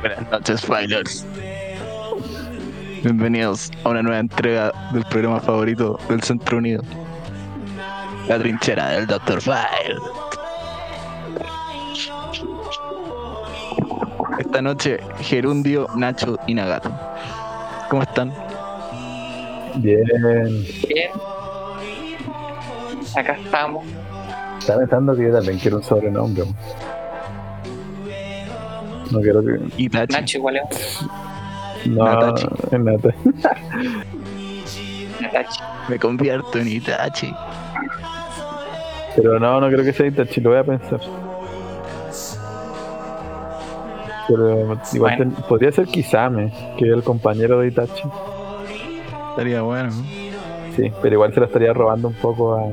Buenas noches, Filers. Bienvenidos a una nueva entrega del programa favorito del Centro Unido. La trinchera del Dr. File. Esta noche, Gerundio, Nacho y Nagato. ¿Cómo están? Bien. Bien. Acá estamos. Está pensando que yo también quiero un sobrenombre. No quiero que. Itachi. Nacho igual es No, Natachi. es Nata. Nacho. Me convierto en Itachi. Pero no, no creo que sea Itachi, lo voy a pensar. Pero igual Bueno. ten- podría ser Kisame, que es el compañero de Itachi. Estaría bueno. ¿no? Sí, pero igual se lo estaría robando un poco a,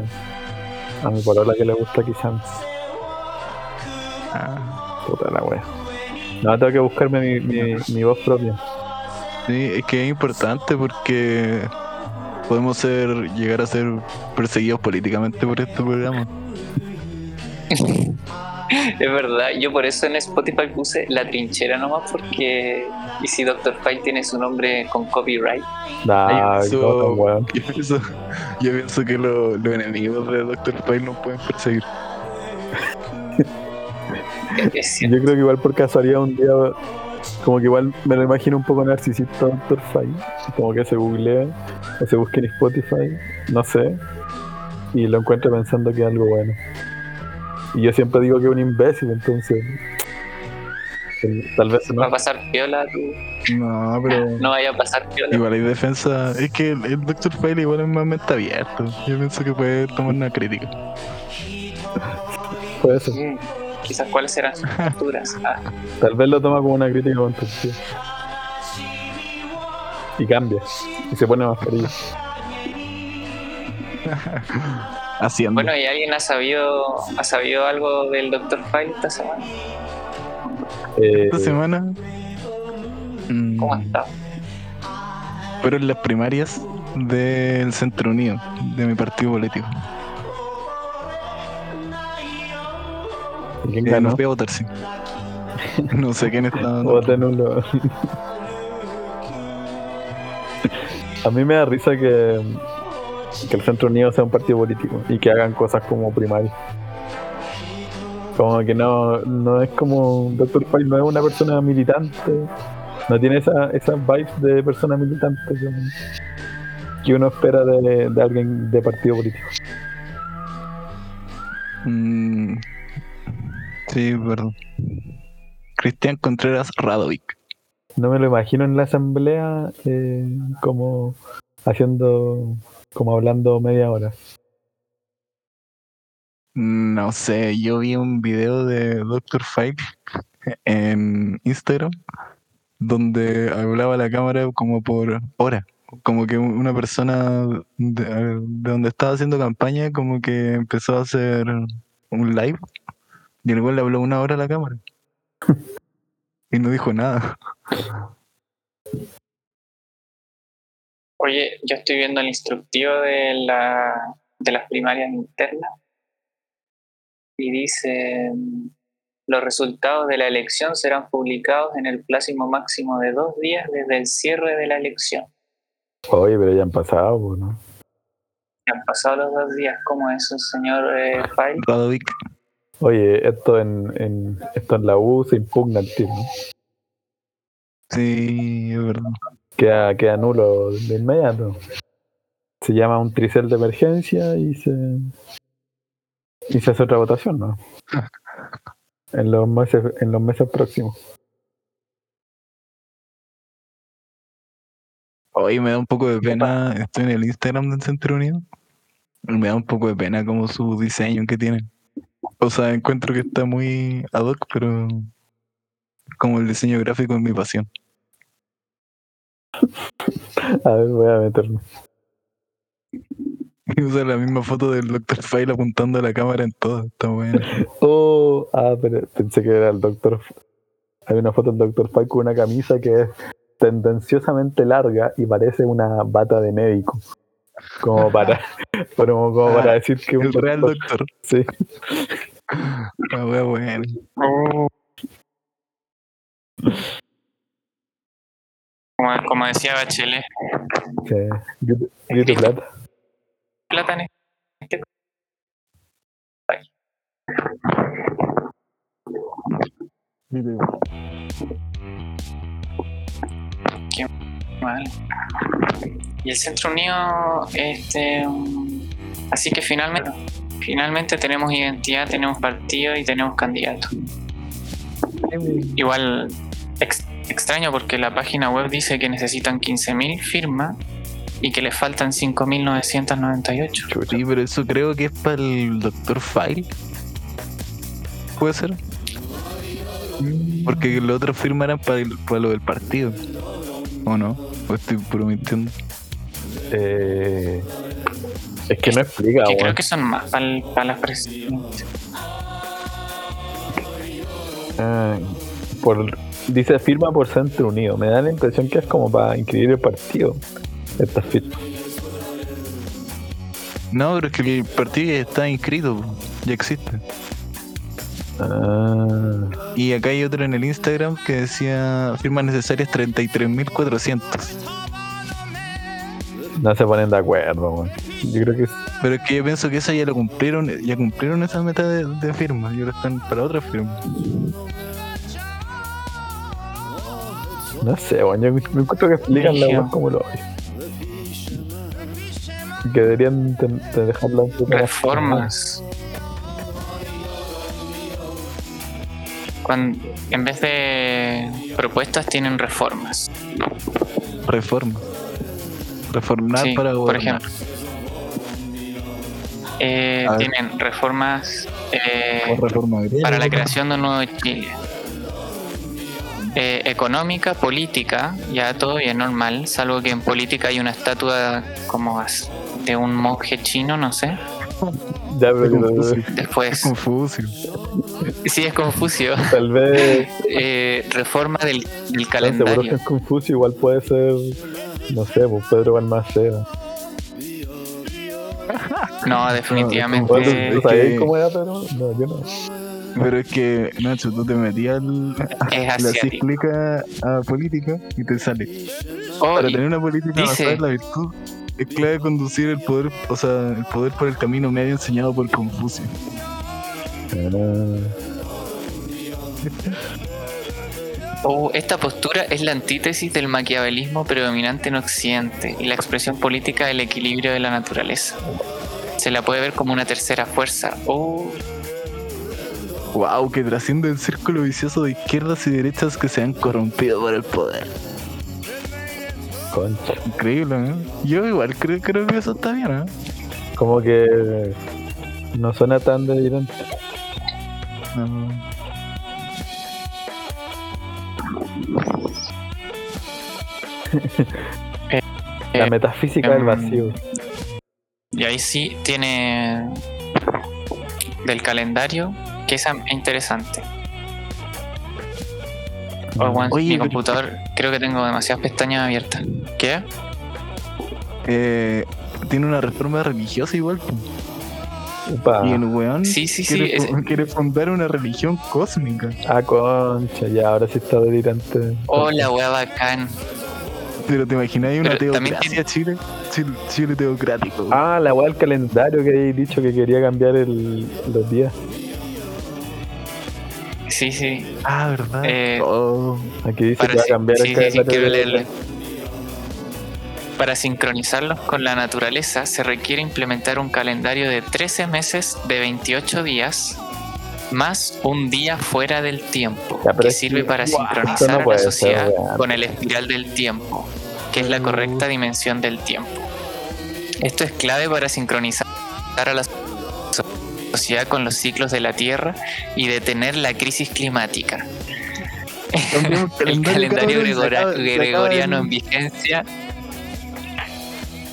a mi polola que le gusta Kisame. Ah, Puta la wea. No, tengo que buscarme mi, mi, mi voz propia. sí, es que es importante porque podemos ser, llegar a ser perseguidos políticamente por este programa. Es verdad, yo por eso en Spotify puse la trinchera nomás porque. Y si Dr. File tiene su nombre con copyright. Nah, no. Yo pienso, yo pienso que lo- los enemigos de Doctor File nos pueden perseguir. Yo creo que igual por casualidad un día, como que igual me lo imagino un poco narcisista Dr. File, como que se googlea o se busque en Spotify, no sé, y lo encuentra pensando que es algo bueno. Y yo siempre digo que es un imbécil, entonces tal vez Va a no. pasar piola, tú. No, pero No vaya a pasar piola. igual hay defensa. Es que el, el Doctor File igual es más mente abierto. Yo pienso que puede tomar una crítica. Puede ser. Mm, Quizás cuáles serán sus posturas. Ah, Tal vez lo toma como una crítica constructiva. Y cambia. Y se pone mascarilla. Haciendo. Bueno, ¿y alguien ha sabido, ha sabido algo del Dr. File esta semana? Eh, Esta semana. mm, ¿Cómo ha estado? fueron las primarias del Centro Unido, de mi partido político. ¿y ¿Quién Eh, ganó? no fui a votar, sí. No sé quién está. Voté nulo. A mí me da risa que, que el Centro Unido sea un partido político y que hagan cosas como primaria. Como que no, no es como Dr. File no es una persona militante, no tiene esa, esas vibes de persona militante que, que uno espera de, de alguien de partido político. Mm, sí, perdón. Cristian Contreras Radovic. No me lo imagino en la asamblea eh, como haciendo, como hablando media hora. No sé, yo vi un video de Dr. File en Instagram donde hablaba la cámara como por hora. Como que una persona de, de donde estaba haciendo campaña como que empezó a hacer un live y el güey le habló una hora a la cámara. Y no dijo nada. Oye, yo estoy viendo el instructivo de, la, de las primarias internas y dice, los resultados de la elección serán publicados en el plazo máximo de dos días desde el cierre de la elección. Oye, pero ya han pasado, ¿no? Ya han pasado los dos días, ¿cómo es eso, señor eh. Oye, esto en, en, esto en la U se impugna el ¿no? Sí, es verdad. Queda, queda nulo de inmediato. Se llama un tricel de emergencia y se, y se hace otra votación, ¿no? En los meses, en los meses próximos. Hoy me da un poco de pena, estoy en el Instagram del Centro Unido. Me da un poco de pena como su diseño que tienen. O sea, encuentro que está muy ad hoc, pero como el diseño gráfico es mi pasión. A ver, voy a meterme. Usa la misma foto del Dr. File apuntando a la cámara en todo. Está bueno. Oh, ah, pero pensé que era el doctor. Hay una foto del doctor File con una camisa que es tendenciosamente larga y parece una bata de médico. Como para, como, como para decir que un El real doctor- doctor. Sí. La wea buena. Como, como decía Bachelet, grito de plata. plata en este país. Mal. Y el Centro Unido, este, um, así que finalmente, finalmente tenemos identidad, tenemos partido y tenemos candidato. Igual ex- extraño porque la página web dice que necesitan 15.000 firmas y que les faltan 5.998. Sí, pero eso creo que es para el Doctor File. ¿Puede ser? Porque los otros firmarán para, el- para lo del partido. ¿O no? ¿O estoy prometiendo? Eh, es que no explica, Que creo que son más para las presidencias. Ah, por, dice firma por Centro Unido. Me da la impresión que es como para inscribir el partido. Esta firma. No, pero es que el partido ya está inscrito, ya existe. Ah, Y acá hay otro en el Instagram que decía firmas necesarias 33.400. no se ponen de acuerdo, weón. Yo creo que Pero es que yo pienso que esa ya lo cumplieron, ya cumplieron esa meta de, de firmas y ahora están para otra firma. No sé, weón. Yo me encuentro que explican la weón como lo hay. Que deberían ten- de dejarla un poco Reformas. Cuando, en vez de propuestas tienen reformas. Reforma. Reformar Sí, para por ejemplo. Eh, tienen reformas eh, reforma para la creación de un nuevo Chile. Eh, económica, política, ya todo bien normal, salvo que en política hay una estatua como de un monje chino, no sé. Ya, pero. Después, Confucio. sí es Confucio. tal vez Eh, reforma del, del no, seguro que calendario. es Confucio. Igual puede ser, no sé, pues Pedro Balmaceda. No, ¿Tú definitivamente. es sabías que- cómo era Pedro? No, yo no. Pero es que, Nacho, tú te metías asiático. clic a, política y te sale. Oh, Para tener una política basada en la virtud, es clave conducir el poder, o sea, el poder por el camino medio enseñado por Confucio. Oh, esta postura es la antítesis del maquiavelismo predominante en Occidente y la expresión política del equilibrio de la naturaleza. Se la puede ver como una tercera fuerza. Oh, Wow, que trasciende el círculo vicioso de izquierdas y derechas que se han corrompido por el poder. concha. Increíble, ¿eh? Yo igual creo, creo que eso está bien, ¿eh? Como que no suena tan delirante. No. La Eh, metafísica del em, vacío. y ahí sí tiene del calendario, que es interesante. Oh, Oye, mi pero- computador, creo que tengo demasiadas pestañas abiertas. ¿Qué? Eh, tiene una reforma religiosa igual. po. Upa. Y el weón Sí, sí, sí, quiere, es- quiere fundar una religión cósmica. Ah, concha, ya, ahora sí está delirante. Hola, weá bacán. Pero te imaginas una Pero también teocracia Chile? Chile? Chile teocrático. Ah, la weá del calendario que habéis dicho que quería cambiar el, los días. Sí, sí. Ah, ¿verdad? Eh, Oh, Aquí dice Para que va a cambiar sí, el sí, sí, calendario. quiero de- leerlo. Para sincronizarlos con la naturaleza se requiere implementar un calendario de 13 meses de 28 días más un día fuera del tiempo Ya, que sirve que- para sincronizar no a la ser sociedad con el espiral del tiempo, que es la correcta dimensión del tiempo. Esto es clave para sincronizar a la so- sociedad con los ciclos de la Tierra y detener la crisis climática. El calendario gregora- acaba- se gregoriano en vigencia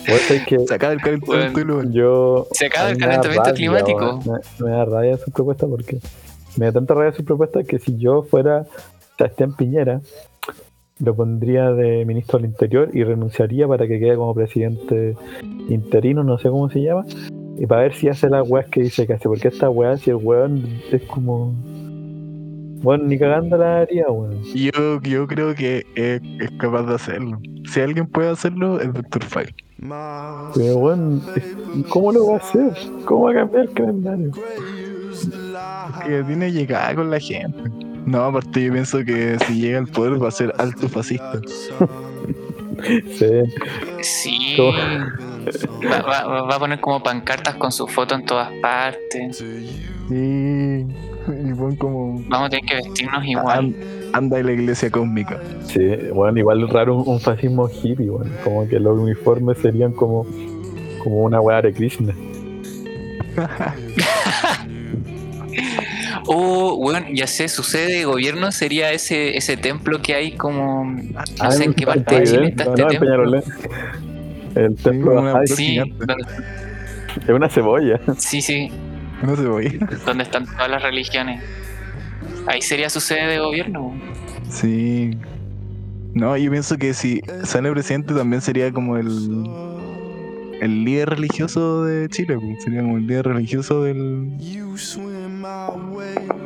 sabés que el- Se acaba el calentamiento Bueno. yo. Se acaba el calentamiento rabia, climático. Me, me da rabia su propuesta porque me da tanta rabia su propuesta que si yo fuera Sebastián Piñera lo pondría de ministro del Interior y renunciaría para que quede como presidente interino, no sé cómo se llama, y para ver si hace las weas que dice que hace, porque esta wea, si el weón es como. Bueno, ni cagando la haría, weón. Yo, yo creo que es, es capaz de hacerlo. Si alguien puede hacerlo, es Dr. File. Pero weón, ¿cómo lo va a hacer? ¿Cómo va a cambiar el calendario? Que tiene llegada con la gente. No, aparte yo pienso que si llega al poder va a ser alto fascista. Sí, Sí. Va, va- va a poner como pancartas con su foto en todas partes. Sí. Y pon como. Vamos a tener que vestirnos igual. "An- anda en la iglesia cósmica. sí, bueno, igual raro un, un fascismo hippie, weón. Como que los uniformes serían como, como una weá de Krishna. Oh, bueno, ya sé, su sede de gobierno sería ese, ese templo que hay como. No Ah, sé en qué parte de Chile está no, este no, templo. Peñarolén. El templo una Sí, donde- es una cebolla. sí, sí, se voy. donde están todas las religiones. Ahí sería su sede de gobierno. Sí. No, yo pienso que si sale presidente también sería como el. El líder religioso de Chile, pues, sería como el líder religioso del.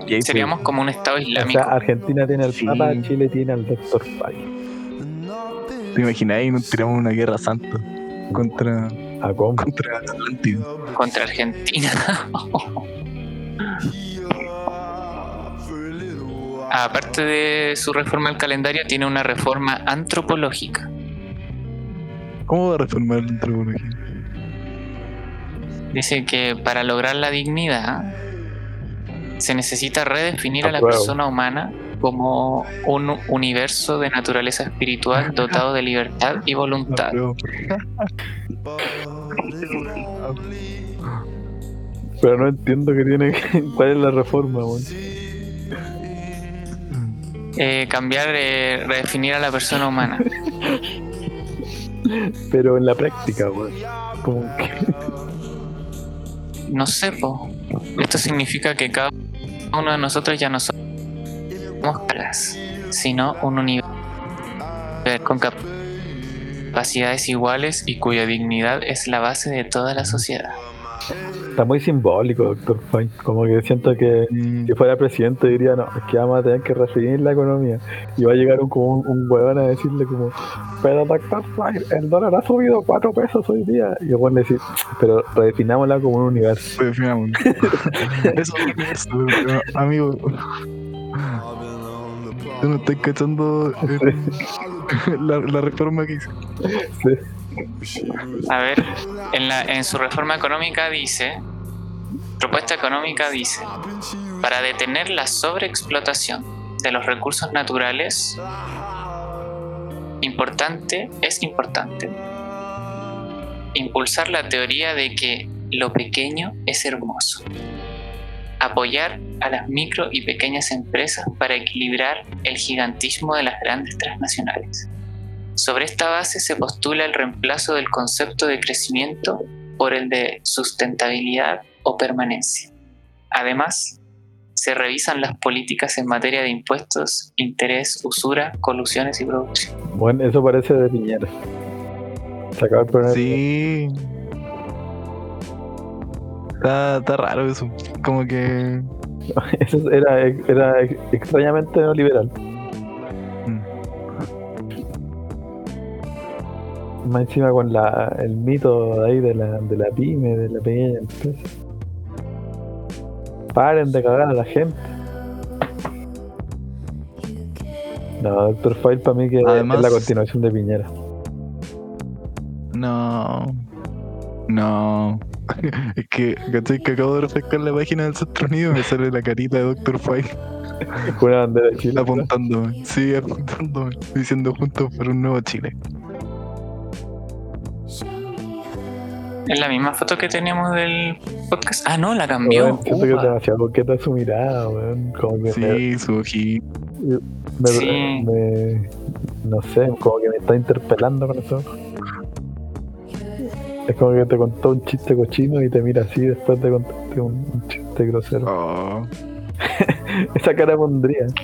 Y ahí Seríamos como un estado O islámico. sea, Argentina tiene al Sí. Papa, Chile tiene al Dr. File. se- ¿Te imagináis? Nos tiramos una guerra santa contra, ¿A cómo? contra Atlántida. contra Argentina. Aparte de su reforma al calendario, tiene una reforma antropológica. ¿Cómo va a reformar la antropología? Dice que para lograr la dignidad se necesita redefinir a la persona humana como un universo de naturaleza espiritual dotado de libertad y voluntad. Pero- no entiendo qué tiene que- cuál es la reforma. Eh, cambiar, eh, redefinir a la persona humana. Pero en la práctica, weón. Como que No sé, po. Esto significa que cada uno de nosotros ya no somos caras, sino un universo con cap- capacidades iguales y cuya dignidad es la base de toda la sociedad. Está muy simbólico, doctor Fine. Como que siento que Mm, si fuera presidente diría, no, es que vamos a tener que redefinir la economía. Y va a llegar un, como un, un huevón a decirle como, pero doctor Fine, el dólar ha subido cuatro pesos hoy día. Y el huevón dice, pero redefinámosla como un universo. definámoslo. Eso es un universo, pero, amigo. Tú no estás cachando eh, la, la reforma que hice. Sí. A ver, en, la, en su reforma económica dice, propuesta económica dice, para detener la sobreexplotación de los recursos naturales, importante, es importante impulsar la teoría de que lo pequeño es hermoso. Apoyar a las micro y pequeñas empresas para equilibrar el gigantismo de las grandes transnacionales. Sobre esta base se postula el reemplazo del concepto de crecimiento por el de sustentabilidad o permanencia. Además, se revisan las políticas en materia de impuestos, interés, usura, colusiones y producción. Bueno, eso parece de Piñera. Se acaba el programa. Sí. Está, está raro eso. Como que. Eso era, era extrañamente neoliberal. Más encima con la, el mito de ahí de la, de la pyme, de la pequeña empresa. Paren de cagar a la gente. No, Doctor File para mí que Además- es la continuación de Piñera. No. No. Es que, ¿cachai? Que acabo de refrescar la página del Centro Unido y me sale la carita de Doctor File una bandera de Chile. apuntándome. Sí, apuntándome. Diciendo juntos por un nuevo Chile. Es la misma foto que teníamos del podcast. Ah, no, la cambió. Siento que es demasiado coqueta su mirada, weón. Como que me- Sí, su ojito. me, Sí. me- No sé, como que me está interpelando con eso. Es como que te contó un chiste cochino y te mira así después de contarte un, un chiste grosero. Oh. Esa cara pondría.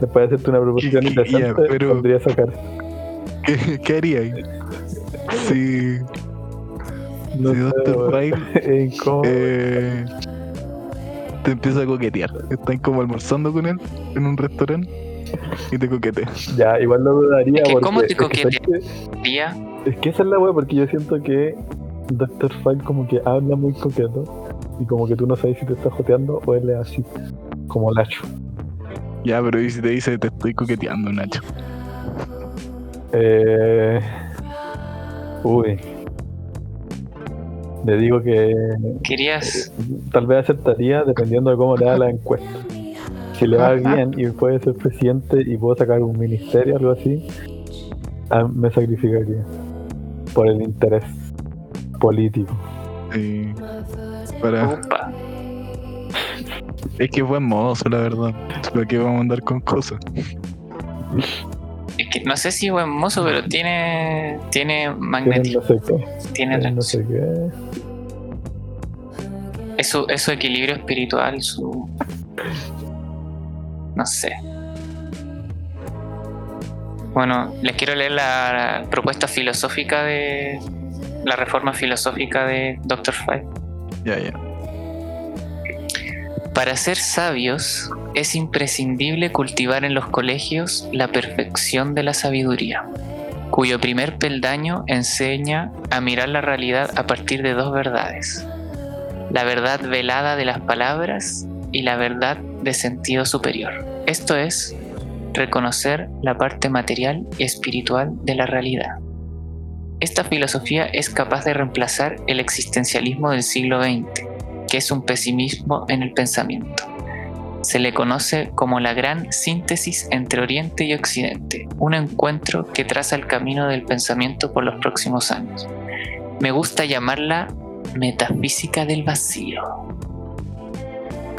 Después de hacerte una proposición ¿Qué- qué- ya, interesante, pero- podría sacar. ¿Qué, qué haría ahí? Si, No si Dr. Es incómodo. eh, te empieza a coquetear. Estás como almorzando con él en un restaurante y te coquetea. Ya, igual lo dudaría Es que, porque. ¿cómo te es que, ¿sabes coquetea? qué? Día, Es que esa es la wea, porque yo siento que Dr. File como que habla muy coqueto y como que tú no sabes si te está joteando o él es así, como Lacho. Ya, pero ¿y si te dice te estoy coqueteando, Nacho? Eh... Uy. Le digo que querías. tal vez aceptaría dependiendo de cómo le da la encuesta. Si le va bien y puede ser presidente y puedo sacar un ministerio o algo así, ah, me sacrificaría por el interés político. Sí. Para... Upa. Es que es buen mozo, la verdad. ¿Para qué vamos a andar con cosas? Es que no sé si buen mozo, pero tiene. Tiene magnetismo. no sé qué. Tiene tienen no sé qué. Es su, es su equilibrio espiritual, su. No sé. Bueno, les quiero leer la propuesta filosófica de. La reforma filosófica de Dr. Five. Ya, ya. Para ser sabios es imprescindible cultivar en los colegios la perfección de la sabiduría, cuyo primer peldaño enseña a mirar la realidad a partir de dos verdades, la verdad velada de las palabras y la verdad de sentido superior. Esto es, reconocer la parte material y espiritual de la realidad. Esta filosofía es capaz de reemplazar el existencialismo del siglo XX, que es un pesimismo en el pensamiento. Se le conoce como la gran síntesis entre Oriente y Occidente, un encuentro que traza el camino del pensamiento por los próximos años. Me gusta llamarla metafísica del vacío.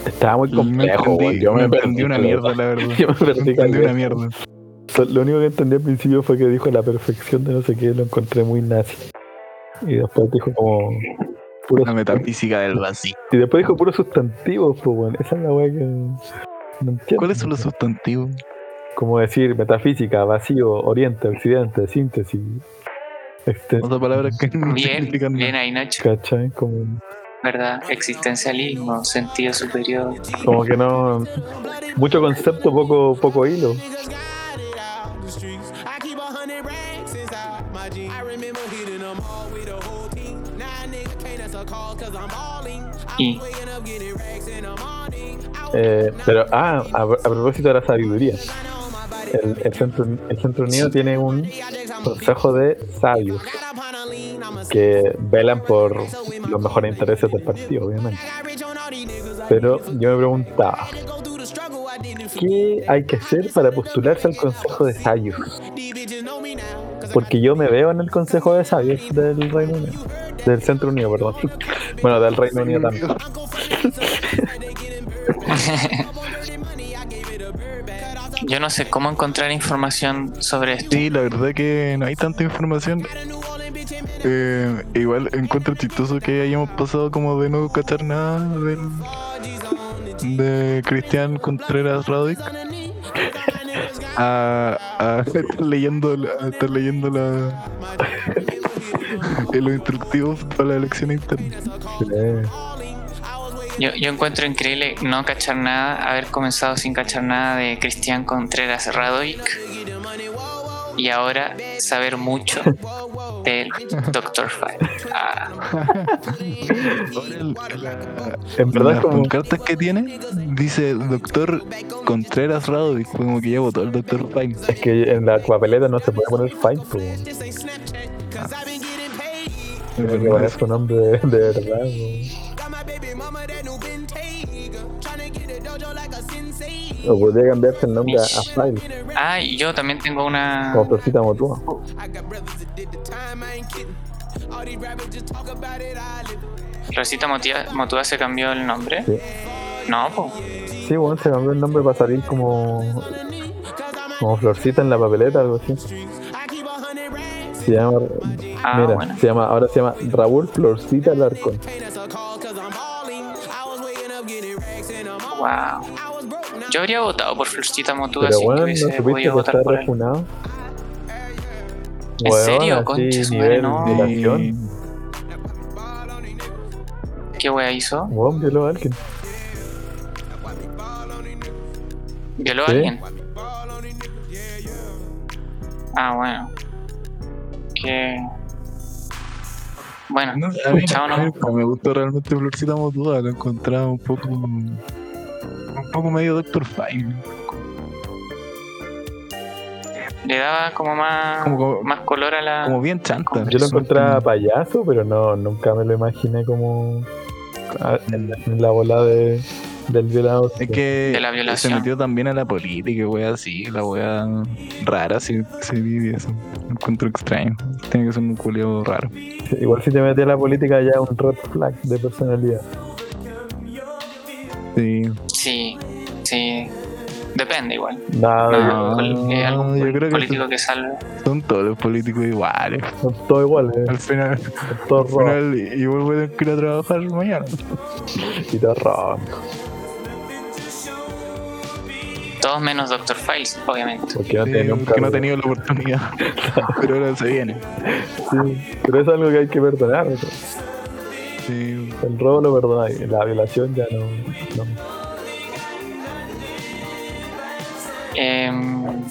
Estaba muy complejo, entendí, weón. Yo me, no perdí entendí una mierda, la verdad. Yo me perdí entendí una caleta. mierda. Lo único que entendí al principio fue que dijo la perfección de no sé qué, lo encontré muy nazi. Y después dijo como puro La metafísica del vacío. Y después dijo puros sustantivos, pues bueno, esa es la weá que no entiendo. ¿Cuáles son los sustantivos? Como decir metafísica, vacío, oriente, occidente, síntesis. Este, Otras palabras que no Bien, bien ahí Nacho, ¿cachai? Como, ¿verdad? Existencialismo, sentido superior. como que no. Mucho concepto, poco, poco hilo. Y Eh, pero, ah, a, a propósito de la sabiduría. El, el centro, el centro Unido tiene un consejo de sabios que velan por los mejores intereses del partido, obviamente. Pero yo me preguntaba, ¿qué hay que hacer para postularse al consejo de sabios? Porque yo me veo en el consejo de sabios del Reino Unido, del Centro Unido, perdón. Bueno, del Reino Unido también. Yo no sé cómo encontrar información sobre esto. Sí, la verdad que no hay tanta información. Eh, igual encuentro chistoso que hayamos pasado como de no cachar nada del, de Cristian Contreras Radic a, a estar leyendo, a estar leyendo la, los instructivos para la elección interna. Eh, Yo, yo encuentro increíble no cachar nada, haber comenzado sin cachar nada de Cristian Contreras Radoic y ahora saber mucho del Dr. Five. Ah, En verdad las como... pancartas que tiene dice doctor Contreras Radovic, como que ya votó el doctor Fine. Es que en la papeleta no se puede poner fine, pues. Tiene poner su nombre de, de verdad. po. O podría cambiarse el nombre a, a File, Ah, y yo también tengo una. como Florcita Motúa. Motia- Motua se cambió el nombre. Sí. No, pues. Sí, bueno, se cambió el nombre para salir como. Como Florcita en la papeleta, algo así. Se llama. Ah, mira, bueno. se llama, ahora se llama Raúl Florcita Larcón. Wow. Yo habría votado por Florcita Motuda Pero si bueno, ¿no hubiese supiste podido votar por él. refunado? ¿En serio? su madre, nivel no. violación. ¿Qué wea hizo? Weón, violó a alguien. ¿Violó a Sí. alguien? Ah, bueno. Que. Bueno, No, a mí, Chao, a mí no. me gustó realmente Florcita Motuda, lo encontraba un poco. Un poco medio Doctor Fine. le daba como más, Como- como- más color a la. Como bien chanta. Yo lo encontraba payaso, pero no, nunca me lo imaginé como en la bola de, del violador. Es que De la violación. se metió también a la política, wea así, la wea rara, si se vive eso. Encuentro extraño. Tiene que ser un culio raro. Igual si te metes a la política ya un red flag de personalidad. Sí. Sí, sí. Depende igual. Nada, No, no, col- eh, algún yo creo que político que salve. Son todos los políticos iguales. son todos iguales, Al final, son todos al rojos final igual voy a que ir a trabajar mañana. y todos rojos. Todos menos Doctor Files, obviamente. Porque no Sí, tiene nunca. porque no he tenido la oportunidad. Pero ahora se viene. Sí, pero es algo que hay que perdonar. ¿no? Sí. El robo lo perdonáis, la violación ya no. no. Em,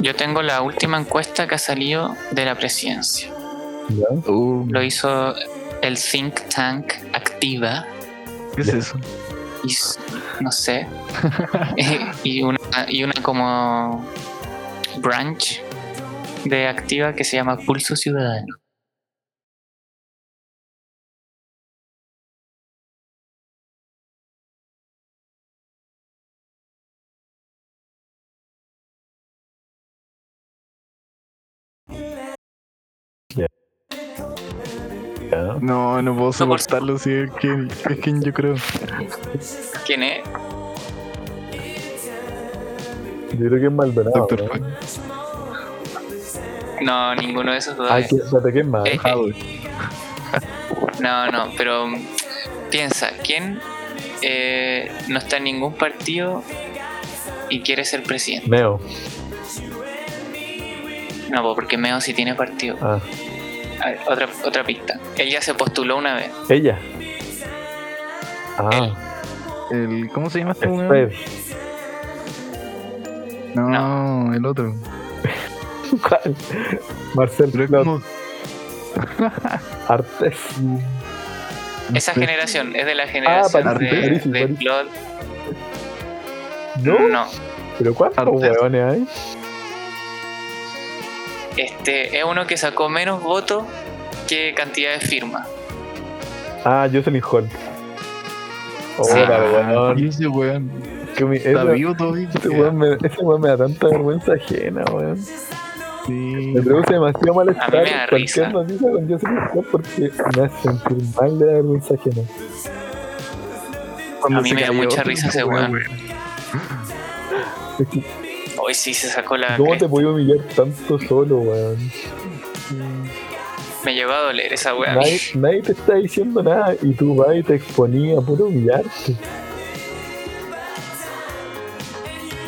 yo tengo la última encuesta que ha salido de la presidencia. ¿Ya? Uh, Lo hizo el think tank Activa. ¿Qué es eso? Y no sé. y, una, y una como branch de Activa que se llama Pulso Ciudadano. No, no puedo por- soportarlo si es quien, es quien yo creo. ¿Quién es? Yo creo que es Maldonado. Doctor ¿no? Ninguno de esos Ay, todavía. que, ¿quién más? Eh, Howard. No, no, pero piensa, ¿quién eh, no está en ningún partido y quiere ser presidente? Neo. No, porque Meo sí tiene partido. Ah, A ver, otra, otra pista. Él ya se postuló una vez. ella. Ah, El, ¿Cómo se llama este No, el otro. ¿Cuál? Marcel como. Artes. Esa generación es de la generación París, de, París, de. Claude. ¿No? No, ¿Pero cuántos hueones hay? este es uno que sacó menos votos que cantidad de firmas. Ah, Jocelyn Hall. Oh, Sí. Ah, weón. Y ese weón. Que mi- Está esa- vivo todavía. ese weón me, ese weón me da tanta vergüenza ajena, weón. Sí. Me produce demasiado malestar A mí me da cualquier risa. noticia con Hall porque me hace sentir mal de la vergüenza ajena. Cuando A mí me da mucha risa ese weón. Es que, Hoy sí se sacó la. ¿Cómo te cresta. podía humillar tanto solo, weón? Me llegó a doler esa mí. Nadie, nadie te está diciendo nada y tú vas y te exponías a puro humillarte.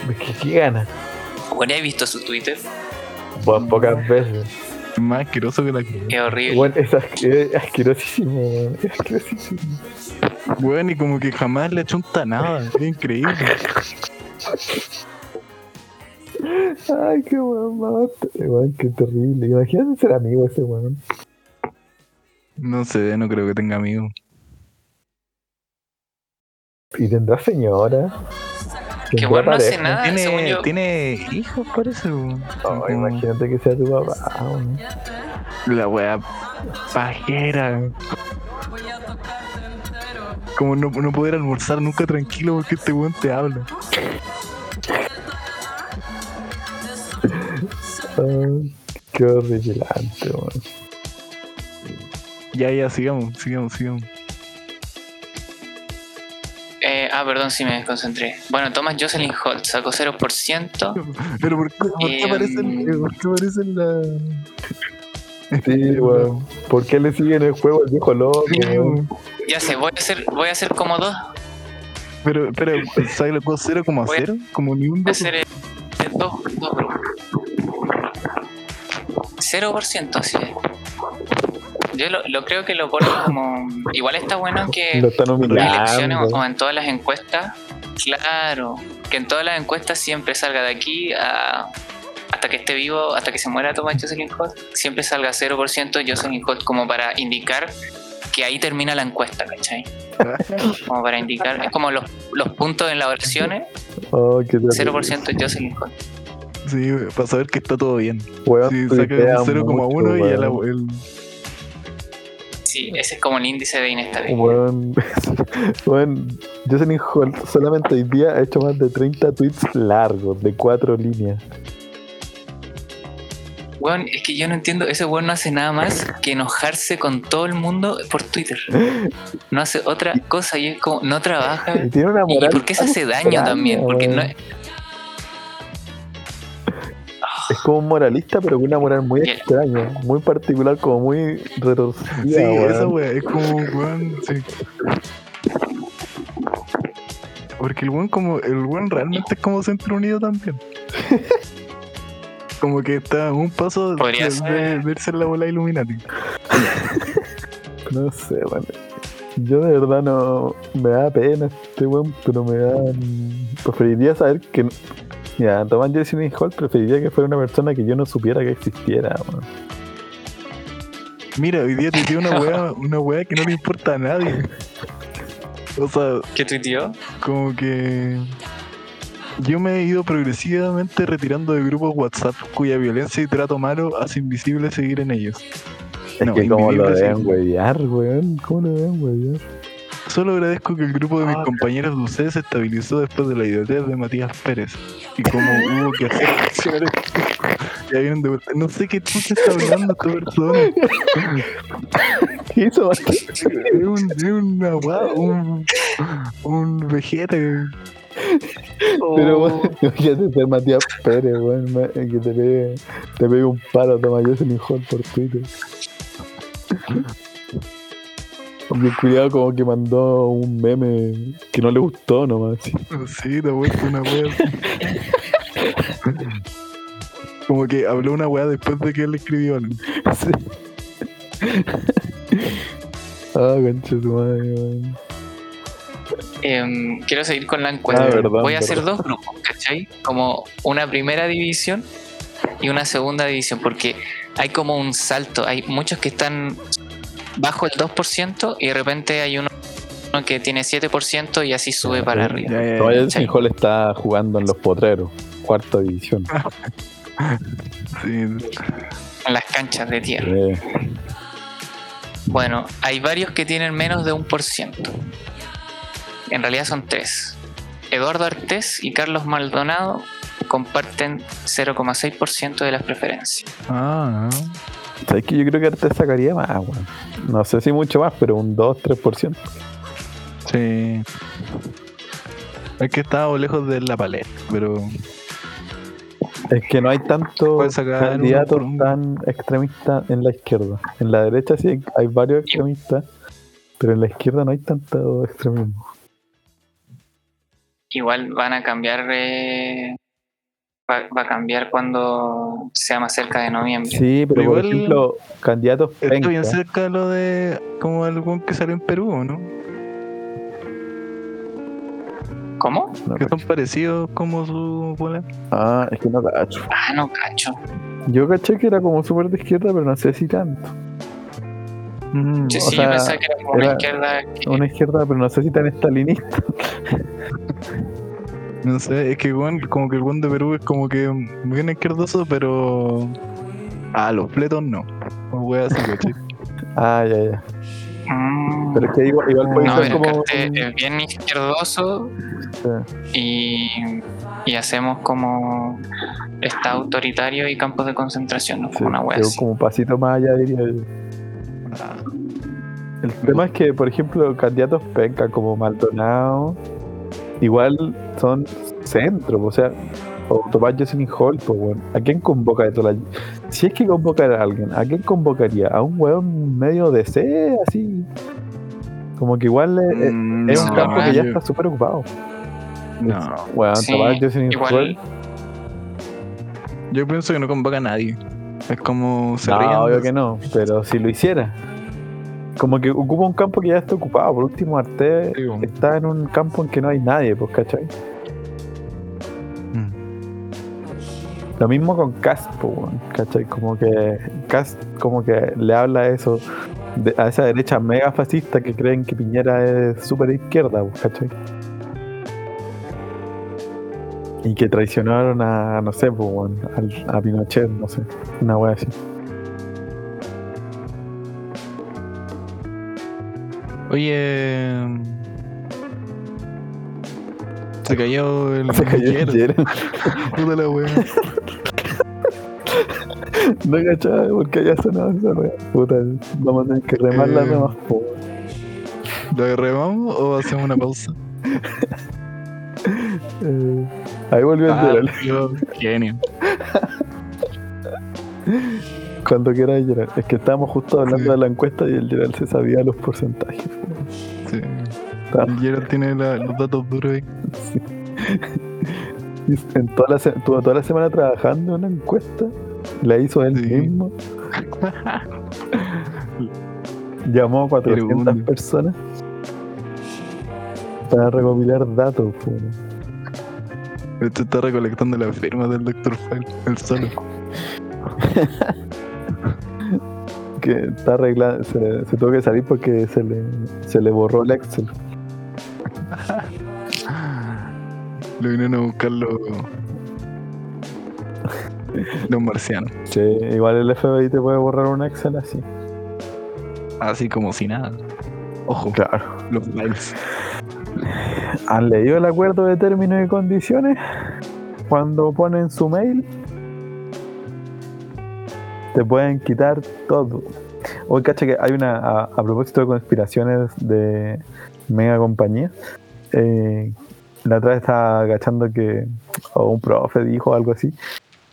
¿Qué, qué gana? Bueno, ¿has visto su Twitter? Bueno, pocas veces. Es más asqueroso que la Es horrible. Bueno, es, asque- es asquerosísimo, weón. Es asquerosísimo. Weón, y como que jamás le achunta nada. Es increíble. Ay, qué weón. Weón, qué terrible. Imagínate ser amigo de ese weón. No sé, no creo que tenga amigos. Y tendrá señora. Que bueno, no hace nada, según Tiene, yo. tiene hijos, parece. weón. Oh, imagínate que sea tu papá. La wea pajera. Como no, no poder almorzar nunca tranquilo porque este weón te habla. Qué horripilante, weón. Ya, ya, sigamos, sigamos, sigamos. Eh, ah, perdón, sí me desconcentré. Bueno, Thomas Jocelyn Holt sacó 0%. Pero ¿por qué, por qué Em. aparecen, eh, por qué aparecen la... Sí, weón. ¿Por qué le siguen el juego al viejo loco. Ya sé, voy a hacer, voy a hacer como dos. Pero, pero, ¿sabes lo que 0,0? Como ni un Voy a 2. hacer eh, dos, dos grupos. 0% así es. Yo lo, lo creo que lo ponen como. Igual está bueno que Lo están en elecciones o en todas las encuestas, claro, que en todas las encuestas siempre salga de aquí a. Hasta que esté vivo, hasta que se muera Thomas Jocelyn Holt, siempre salga 0% Jocelyn Holt como para indicar que ahí termina la encuesta, ¿cachai? Como para indicar, es como los, los puntos en las oraciones, Oh, qué terrible. 0% Jocelyn Holt. Sí, para saber que está todo bien. Weón, Si saca un 0,1 y ya la, el, Sí, ese es como el índice de inestabilidad. Weón, weón, Jocelyn Holt solamente hoy día ha hecho más de 30 tweets largos, de 4 líneas. Weón, es que yo no entiendo, ese weón no hace nada más que enojarse con todo el mundo por Twitter. No hace otra cosa y es como, no trabaja. Y tiene una ¿Y moral. por qué se hace daño extraña, también? Porque no weón. Es... Como un moralista, pero con una moral muy extraña, muy particular, como muy retorcida. sí, weón. esa wea es como, weón, sí. Porque el weón como, el weón realmente es como centro unido también. Como que está a un paso Podría de, ser. de, irse en la bola Illuminati. No sé, weón. Yo de verdad no. Me da pena este weón, pero me da. Preferiría saber que. Ya, Tomás Jocelyn Holt preferiría que fuera una persona que yo no supiera que existiera, weón. Mira, hoy día te dio una wea, una wea que no le importa a nadie. O sea, ¿Qué tuiteó? como que yo me he ido progresivamente retirando de grupos WhatsApp cuya violencia y trato malo hace invisible seguir en ellos. Es No, que como lo deben huevear, weón. ¿Cómo lo deben huevear? Solo agradezco que el grupo de mis Ah. compañeros de UC se estabilizó después de la idiotez de Matías Pérez. Y como hubo que hacer ya vienen de vuelta. No sé qué chucha está hablando esta persona. ¿Qué hizo? Es, un, es una guada, un, un vegeta. que- Pero, weón, imagínate ser Matías Pérez, weón. ma- Que te pegue, te pegue un paro a Tomás Jocelyn Holt por Twitter. Y el cuidado como que mandó un meme que no le gustó nomás. sí. Sí, te ha vuelto una wea. Como que habló una wea después de que él escribió algo. Sí. Ah, concha tu madre, weón. Em, quiero seguir con la encuesta. Ah, verdad, Voy a hacer verdad. dos grupos, ¿cachai? Como una primera división y una segunda división, porque hay como un salto. Hay muchos que están bajo el 2% y de repente hay uno que tiene 7% y así sube Ya, para ya, arriba. Ya, ya, Tomás ya. Jocelyn Holt está jugando en los potreros, cuarta división. Sí, En las canchas de tierra. Bueno, hay varios que tienen menos de un por ciento. En realidad son tres. Eduardo Artés y Carlos Maldonado comparten 0,6% de las preferencias. Ah, ¿Sabes que Yo creo que Arte sacaría más, weón. No sé si mucho más, pero un 2-3%. sí. Es que estaba lejos de la paleta, pero Es que no hay uno candidatos un- tan extremistas en la izquierda. En la derecha sí hay, hay varios extremistas, pero en la izquierda no hay tanto extremismo. Igual van a cambiar. eh, va, va a cambiar cuando sea más cerca de noviembre. Sí, pero Pero por igual ejemplo, candidatos está bien cerca de lo de como el weón que salió en Perú, ¿no? ¿Cómo? no, Que son parecidos como su bola. Ah, es que no cacho. Ah, no cacho. Yo caché que era como súper de izquierda, pero no sé si tanto. Mm, Sí, o sí, sea, yo pensaba que era como una era- izquierda. que- Una izquierda, pero no sé si tan estalinista. No sé, es que weón, como que el weón de Perú es como que bien izquierdoso, pero a los fletos no. O wea así, ¿cachai? Ah, ya, ya. Mm, Pero es que igual, igual puede no, ser como. Es bien izquierdoso Sí. y, y hacemos como Estado autoritario y campos de concentración, ¿no? Sí, Como una wea así. como un pasito más allá diría yo. Ah, El tema es que, por ejemplo, candidatos penca como Maldonado, igual son centro, o sea, o Tomás Jocelyn Hall, pues bueno, ¿a quién convoca de toda la... Si es que convocar a alguien, ¿a quién convocaría? ¿A un weón medio de C, así? Como que igual es, Mm, es un no, campo que ya yo- está súper ocupado. No, Bueno, Sí, tomar Jocelyn igual- Roll, yo pienso que no convoca a nadie. Es como se No, ríen obvio que no, pero si lo hiciera. Como que ocupa un campo que ya está ocupado. Por último, Arte Sí, bueno. está en un campo en que no hay nadie, pues, ¿cachai? Mm. Lo mismo con Cast, pues, weón, ¿cachai? Como que Cast como que le habla a eso, de- a esa derecha mega fascista que creen que Piñera es súper izquierda, pues, ¿cachai? Y que traicionaron a, no sé, pues, al- a Pinochet, no sé, una wea así. Oye. Se cayó el. Se cayó el. Gerard. Puta la wea. No cachaba porque haya sonado esa wea. Puta, vamos a tener que remarla Eh, nomás, po. ¿Lo agarramos o hacemos una pausa? Eh, ahí volvió el Ah, tío, genio. Cuando quiera Gerald. Es que estábamos justo hablando Sí. de la encuesta y el Gerald se sabía los porcentajes. Sí. Está- El Gerard tiene la- los datos duros ahí. sí. En toda la, estuvo toda la semana trabajando en una encuesta. La hizo él Sí. mismo. Llamó a 400 Pero, personas para recopilar datos. po. Este está recolectando las firmas del Dr. File, el solo. Que está arreglado. Se, se tuvo que salir porque se le, se le borró el Excel. Lo vinieron a buscar los. Los marcianos. Sí, igual el FBI te puede borrar un Excel así. Así como si nada. Ojo, Claro. los files. ¿Han leído el acuerdo de términos y condiciones? Cuando ponen su mail, te pueden quitar todo. Hoy cacha que hay una, a, propósito de conspiraciones de mega compañías, eh, la otra vez estaba agachando que, o un profe dijo algo así,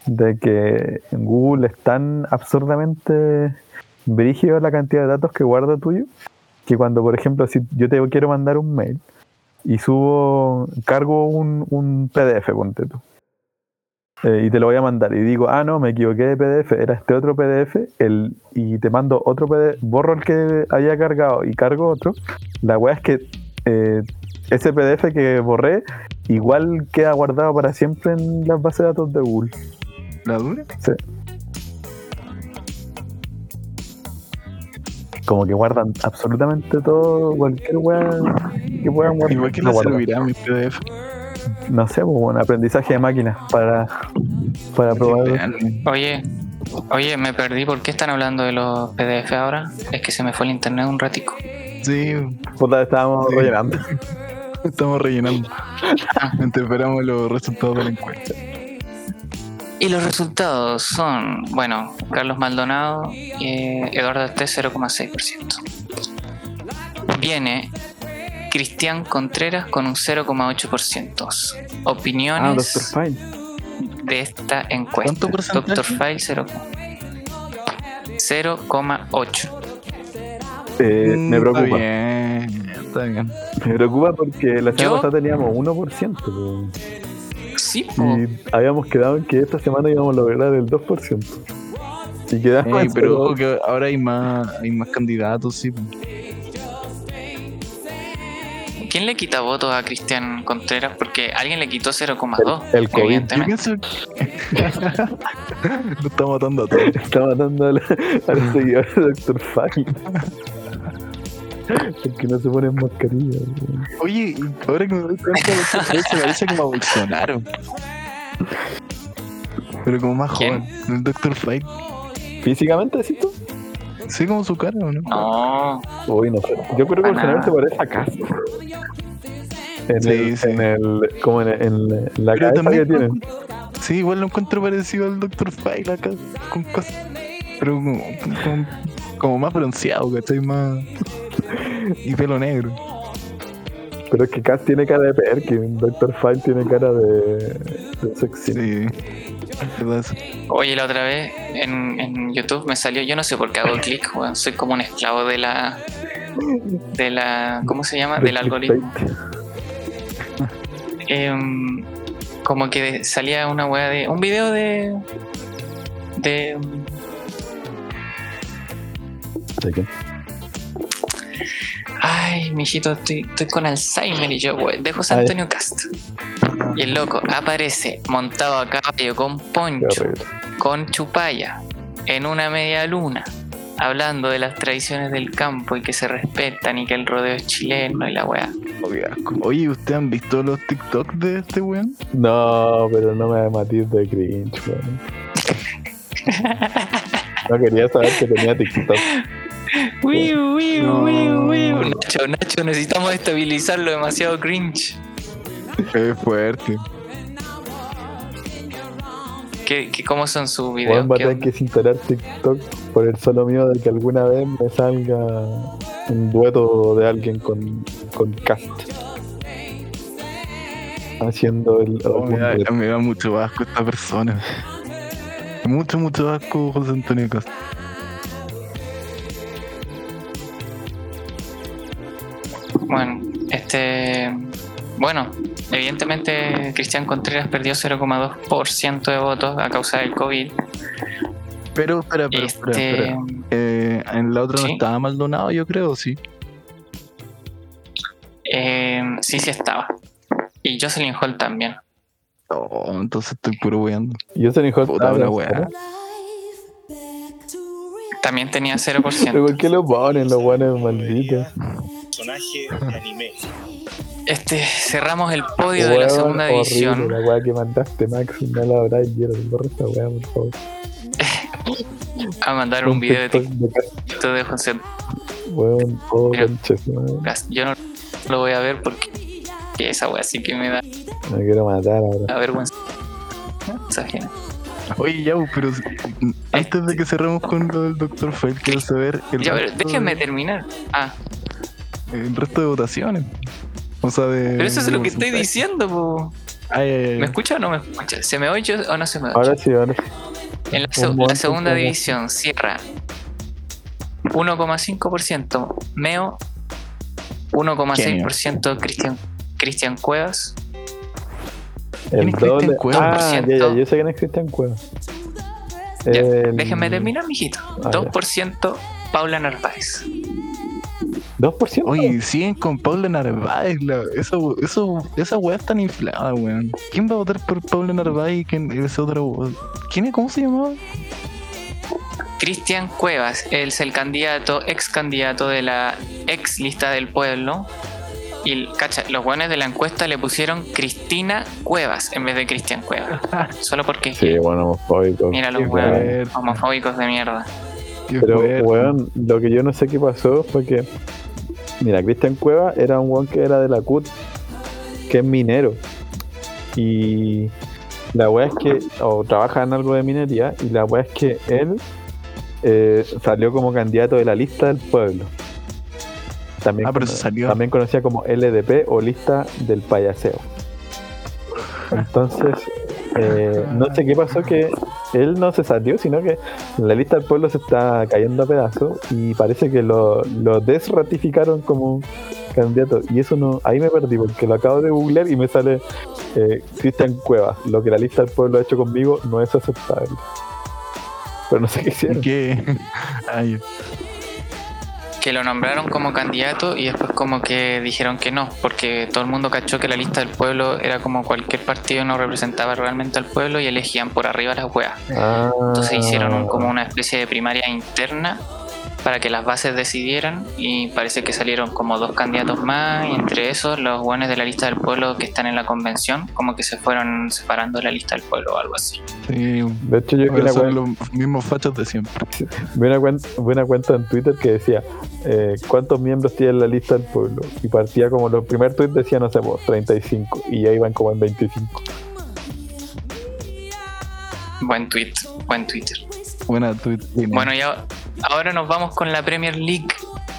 de que en Google es tan absurdamente brígido la cantidad de datos que guarda tuyo, que cuando, por ejemplo, si yo te quiero mandar un mail, y subo, cargo un, un PDF, ponte tú. Eh, y te lo voy a mandar. Y digo, ah, no, me equivoqué de PDF, era este otro PDF, el, y te mando otro PDF, borro el que había cargado y cargo otro. La weá es que eh, ese PDF que borré igual queda guardado para siempre en las bases de datos de Google. ¿La dura? Sí. Como que guardan absolutamente todo, cualquier weá que puedan guardar. Igual que la servirá mi PDF. No sé, pues, un aprendizaje de máquinas para, para probar. Oye, oye, me perdí. ¿Por qué están hablando de los PDF ahora? Es que se me fue el internet un ratico. Sí, Puta, estábamos Sí. rellenando. estamos rellenando. Esperamos los resultados de la encuesta. Y los resultados son, bueno, Carlos Maldonado, eh, Eduardo T 0,6%. Viene Cristian Contreras con un 0,8%. Ah, Opiniones Fine. de esta encuesta. Doctor File 0, 0,8. Eh, Mm, me preocupa. Está bien, está bien. Me preocupa porque la semana pasada teníamos 1%. pues, Sí, po. y habíamos quedado en que esta semana íbamos a lograr el 2%. Y quedamos Ey, en pero que ahora hay más, hay más candidatos, sí. ¿Quién le quita votos a Cristian Contreras? Porque alguien le quitó 0,2. El- el COVID. Yo pienso que lo está matando a todos. Está matando a, la- a los seguidores de Doctor Fine. Porque no se ponen mascarilla. Oye, ahora que me doy cuenta, Dr. Se parece como a Bolsonaro. Pero como más ¿Quién? joven. El Dr. File. Físicamente, ¿sí tú? Sí, como su cara, ¿o no? No, Uy, no sé. Yo creo que Bolsonaro nada. se parece a Castro. En, Sí, el, sí. en el, como en, en la Pero cabeza que encuentro- Sí, igual lo encuentro parecido al Dr. File acá, con cosas. Pero como, como, como más bronceado, ¿cachai? Más. Y pelo negro. Pero es que Cass tiene cara de Perkin, Doctor File tiene cara de, de sexy. Sí. Oye, la otra vez en, en YouTube me salió, yo no sé por qué hago clic, weón, soy como un esclavo de la de la. ¿Cómo se llama? Del algoritmo. Em, como que salía una weá de. Un video de. De. ¿De qué? Ay, mijito, estoy, estoy con Alzheimer y yo, wey, de José Ay. Antonio Cast. Y el loco aparece montado a caballo con poncho, con chupalla, en una media luna, hablando de las tradiciones del campo y que se respetan y que el rodeo es chileno y la weá. Oye, ¿ustedes han visto los TikTok de este weón? No, pero no me mates de cringe, weón. No quería saber que tenía TikTok. Wiu, wiu, No. wiu, wiu. Nacho, Nacho, necesitamos estabilizarlo demasiado cringe. Es fuerte. ¿Qué, qué, ¿Cómo son sus videos? Va a ¿Qué tener que TikTok por el solo miedo de que alguna vez me salga un dueto de alguien con, con cast. Haciendo el. Oh, me, da, me da mucho asco esta persona. Mucho, mucho asco José Antonio Castro. Bueno, este. Bueno, evidentemente Cristian Contreras perdió 0,2% de votos a causa del COVID. Pero, espera, espera, espera, Este, espera. Eh, en la otra no estaba Maldonado, yo creo, sí. eh, sí, sí estaba. Y Jocelyn Hall también. Oh, entonces estoy puro weando. Se dijo. Puta la. También tenía ¿Pero 0%. por qué lo ponen los guanes malditos? Personaje de anime. Este, cerramos el podio de la Weón, segunda horrible, división. La weá que mandaste, Max, no la habrá y borra esa weá, por favor. A mandar un video de TikTok de José Weón, conches, weón. Gas. Yo no lo voy a ver porque que esa wea sí que me da Me quiero matar ahora. vergüenza. ajena. Oye, ya, pero antes de que cerremos con lo del Dr. File, quiero saber el, Ya, pero déjenme de, terminar. Ah, el resto de votaciones. O sea, de. pero eso es lo que estoy diciendo, po. Ay, ay, ay. ¿Me escucha o no me escucha? ¿Se me oye o no se me oye? Ahora sí, ahora sí. En la, segunda división cierra 1,5% Meo, 1,6% Cristian Cristian Cuevas, El ¿Quién es Cristian doble. Cuevas? Ah, ya, ya, yo sé quién es Cristian Cuevas. El- déjenme terminar, mijito. Ah, ya. 2% Paula Narváez. 2%. Oye, siguen con Paula Narváez. La, eso, eso, esa weá es tan inflada, weón. ¿Quién va a votar por Paula Narváez y quién es otro? ¿Quién es? ¿Cómo se llamaba? Cristian Cuevas es el candidato, ex candidato de la ex lista del pueblo. Y cacha, los buenos de la encuesta le pusieron Cristina Cuevas en vez de Cristian Cuevas. Solo porque Sí, bueno, homofóbico. mira los hueones homofóbicos de mierda. Pero, fuerte. weón, lo que yo no sé qué pasó fue que. Mira, Cristian Cueva era un weón que era de la CUT, que es minero. Y la weá es que. O trabaja en algo de minería, y la weá es que él eh, salió como candidato de la lista del pueblo. También, Ah, pero se salió. también conocida como LDP o lista del payaseo. Entonces, eh, no sé qué pasó que él no se salió, sino que la lista del pueblo se está cayendo a pedazos y parece que lo, lo desratificaron como candidato. Y eso no, ahí me perdí porque lo acabo de googlear y me sale eh, Cristian Cuevas. Lo que la lista del pueblo ha hecho conmigo no es aceptable. Pero no sé qué hicieron. ¿Qué? Ay, Que lo nombraron como candidato y después como que dijeron que no, porque todo el mundo cachó que la lista del pueblo era como cualquier partido no representaba realmente al pueblo y elegían por arriba las weas. Ah, Entonces hicieron un- como una especie de primaria interna para que las bases decidieran y parece que salieron como dos candidatos más y entre esos los buenos de la lista del pueblo que están en la convención como que se fueron separando de la lista del pueblo o algo así. sí. De hecho, yo vi son los mismos fachos de siempre. vi una cuen- vi una cuenta en Twitter que decía eh, cuántos miembros tiene la lista del pueblo. Y partía como los primer tweet decía, no sé, vos, 35. Y ya iban como en 25. Buen tweet, buen Twitter. Buena tweet. Bueno, ya ahora nos vamos con la Premier League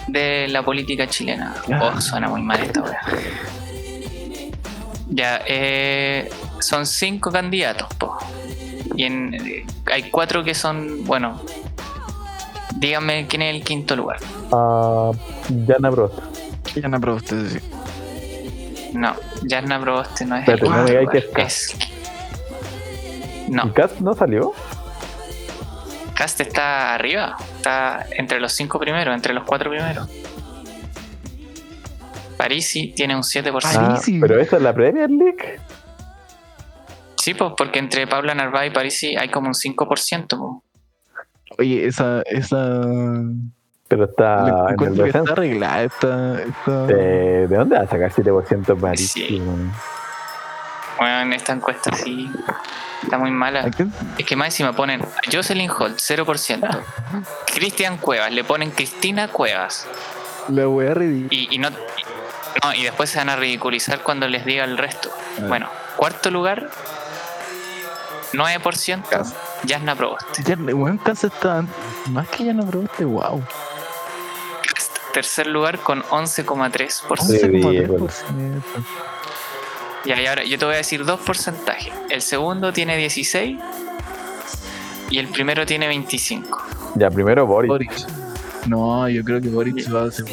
de la política chilena. Oh, suena muy mal esta wea. Ya, eh, son cinco candidatos, po. Y en, eh, hay cuatro que son, bueno, Díganme quién es el quinto lugar. a Jana Bros. Ya no usted sí. No, Yarna Proboste no es el no quinto que es Es- No, ¿Y no salió? Cast está arriba. Está entre los cinco primeros, entre los cuatro primeros. Parisi tiene un 7%. Ah, Ah, sí. pero esa es la Premier League. Sí, pues porque entre Paula Narváez y Parisi hay como un 5%. po. Oye, esa, esa. Pero está le en el encuentro que está descenso. arreglada esta. esta... ¿De dónde va a sacar 7% París? Sí. Bueno, esta encuesta sí está muy mala. ¿A? Es que más encima ponen a Jocelyn Holt, 0%. Cristian Cuevas, le ponen Cristina Cuevas. La wea ridícula. Y, y no, y- no, y después se van a ridiculizar cuando les diga el resto. Bueno, cuarto lugar, 9%, Cast. Jasna Proboste. Ya, weón, está más que ya no probaste, wow. Tercer lugar con 11,3%. Sí. ridículo. 11,3%. Ya, y ahora yo te voy a decir dos porcentajes. El segundo tiene 16 y el primero tiene 25. Ya, primero Boris. Boric. No, yo creo que Boric va a ser.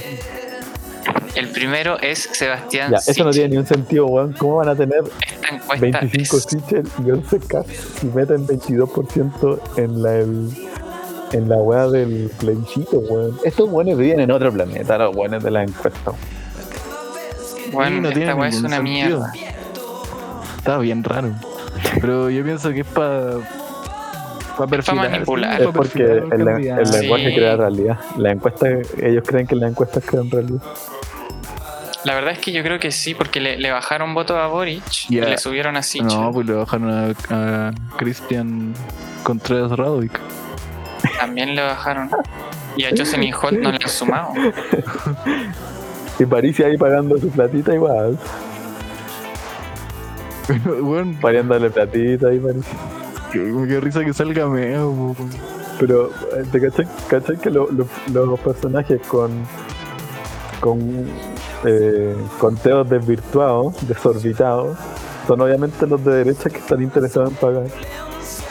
El primero es Sebastián Ya, eso no tiene ni un sentido, weón. ¿Cómo van a tener Esta encuesta 25 es- Sichel y 11 Cast y meten 22% en la, el- en la weá del plebiscito, weón? Estos weones viven en otro planeta, los weones de la encuesta. Bueno, no esta weá es una sentido. mierda. Está bien raro. Pero yo pienso que es para. Para perfilar. manipular. Es pa' porque el, el. Sí. lenguaje crea realidad. La encuesta, ellos creen que las encuestas crean realidad. La verdad es que yo creo que sí, porque le, le bajaron votos a Boric y le subieron a Sichel. No, pues le bajaron a, a Cristian Contreras Radovic. También le bajaron. Y a Jocelyn Holt no le han sumado. Y París ahí pagando su platita igual. Pero, weón, Pariéndole platita ahí, París. qué, qué risa que salga meo. weón. Pero, eh, ¿te cachai, cachai que lo- lo- los personajes con con eh, conteos desvirtuados, desorbitados, son obviamente los de derecha que están interesados en pagar?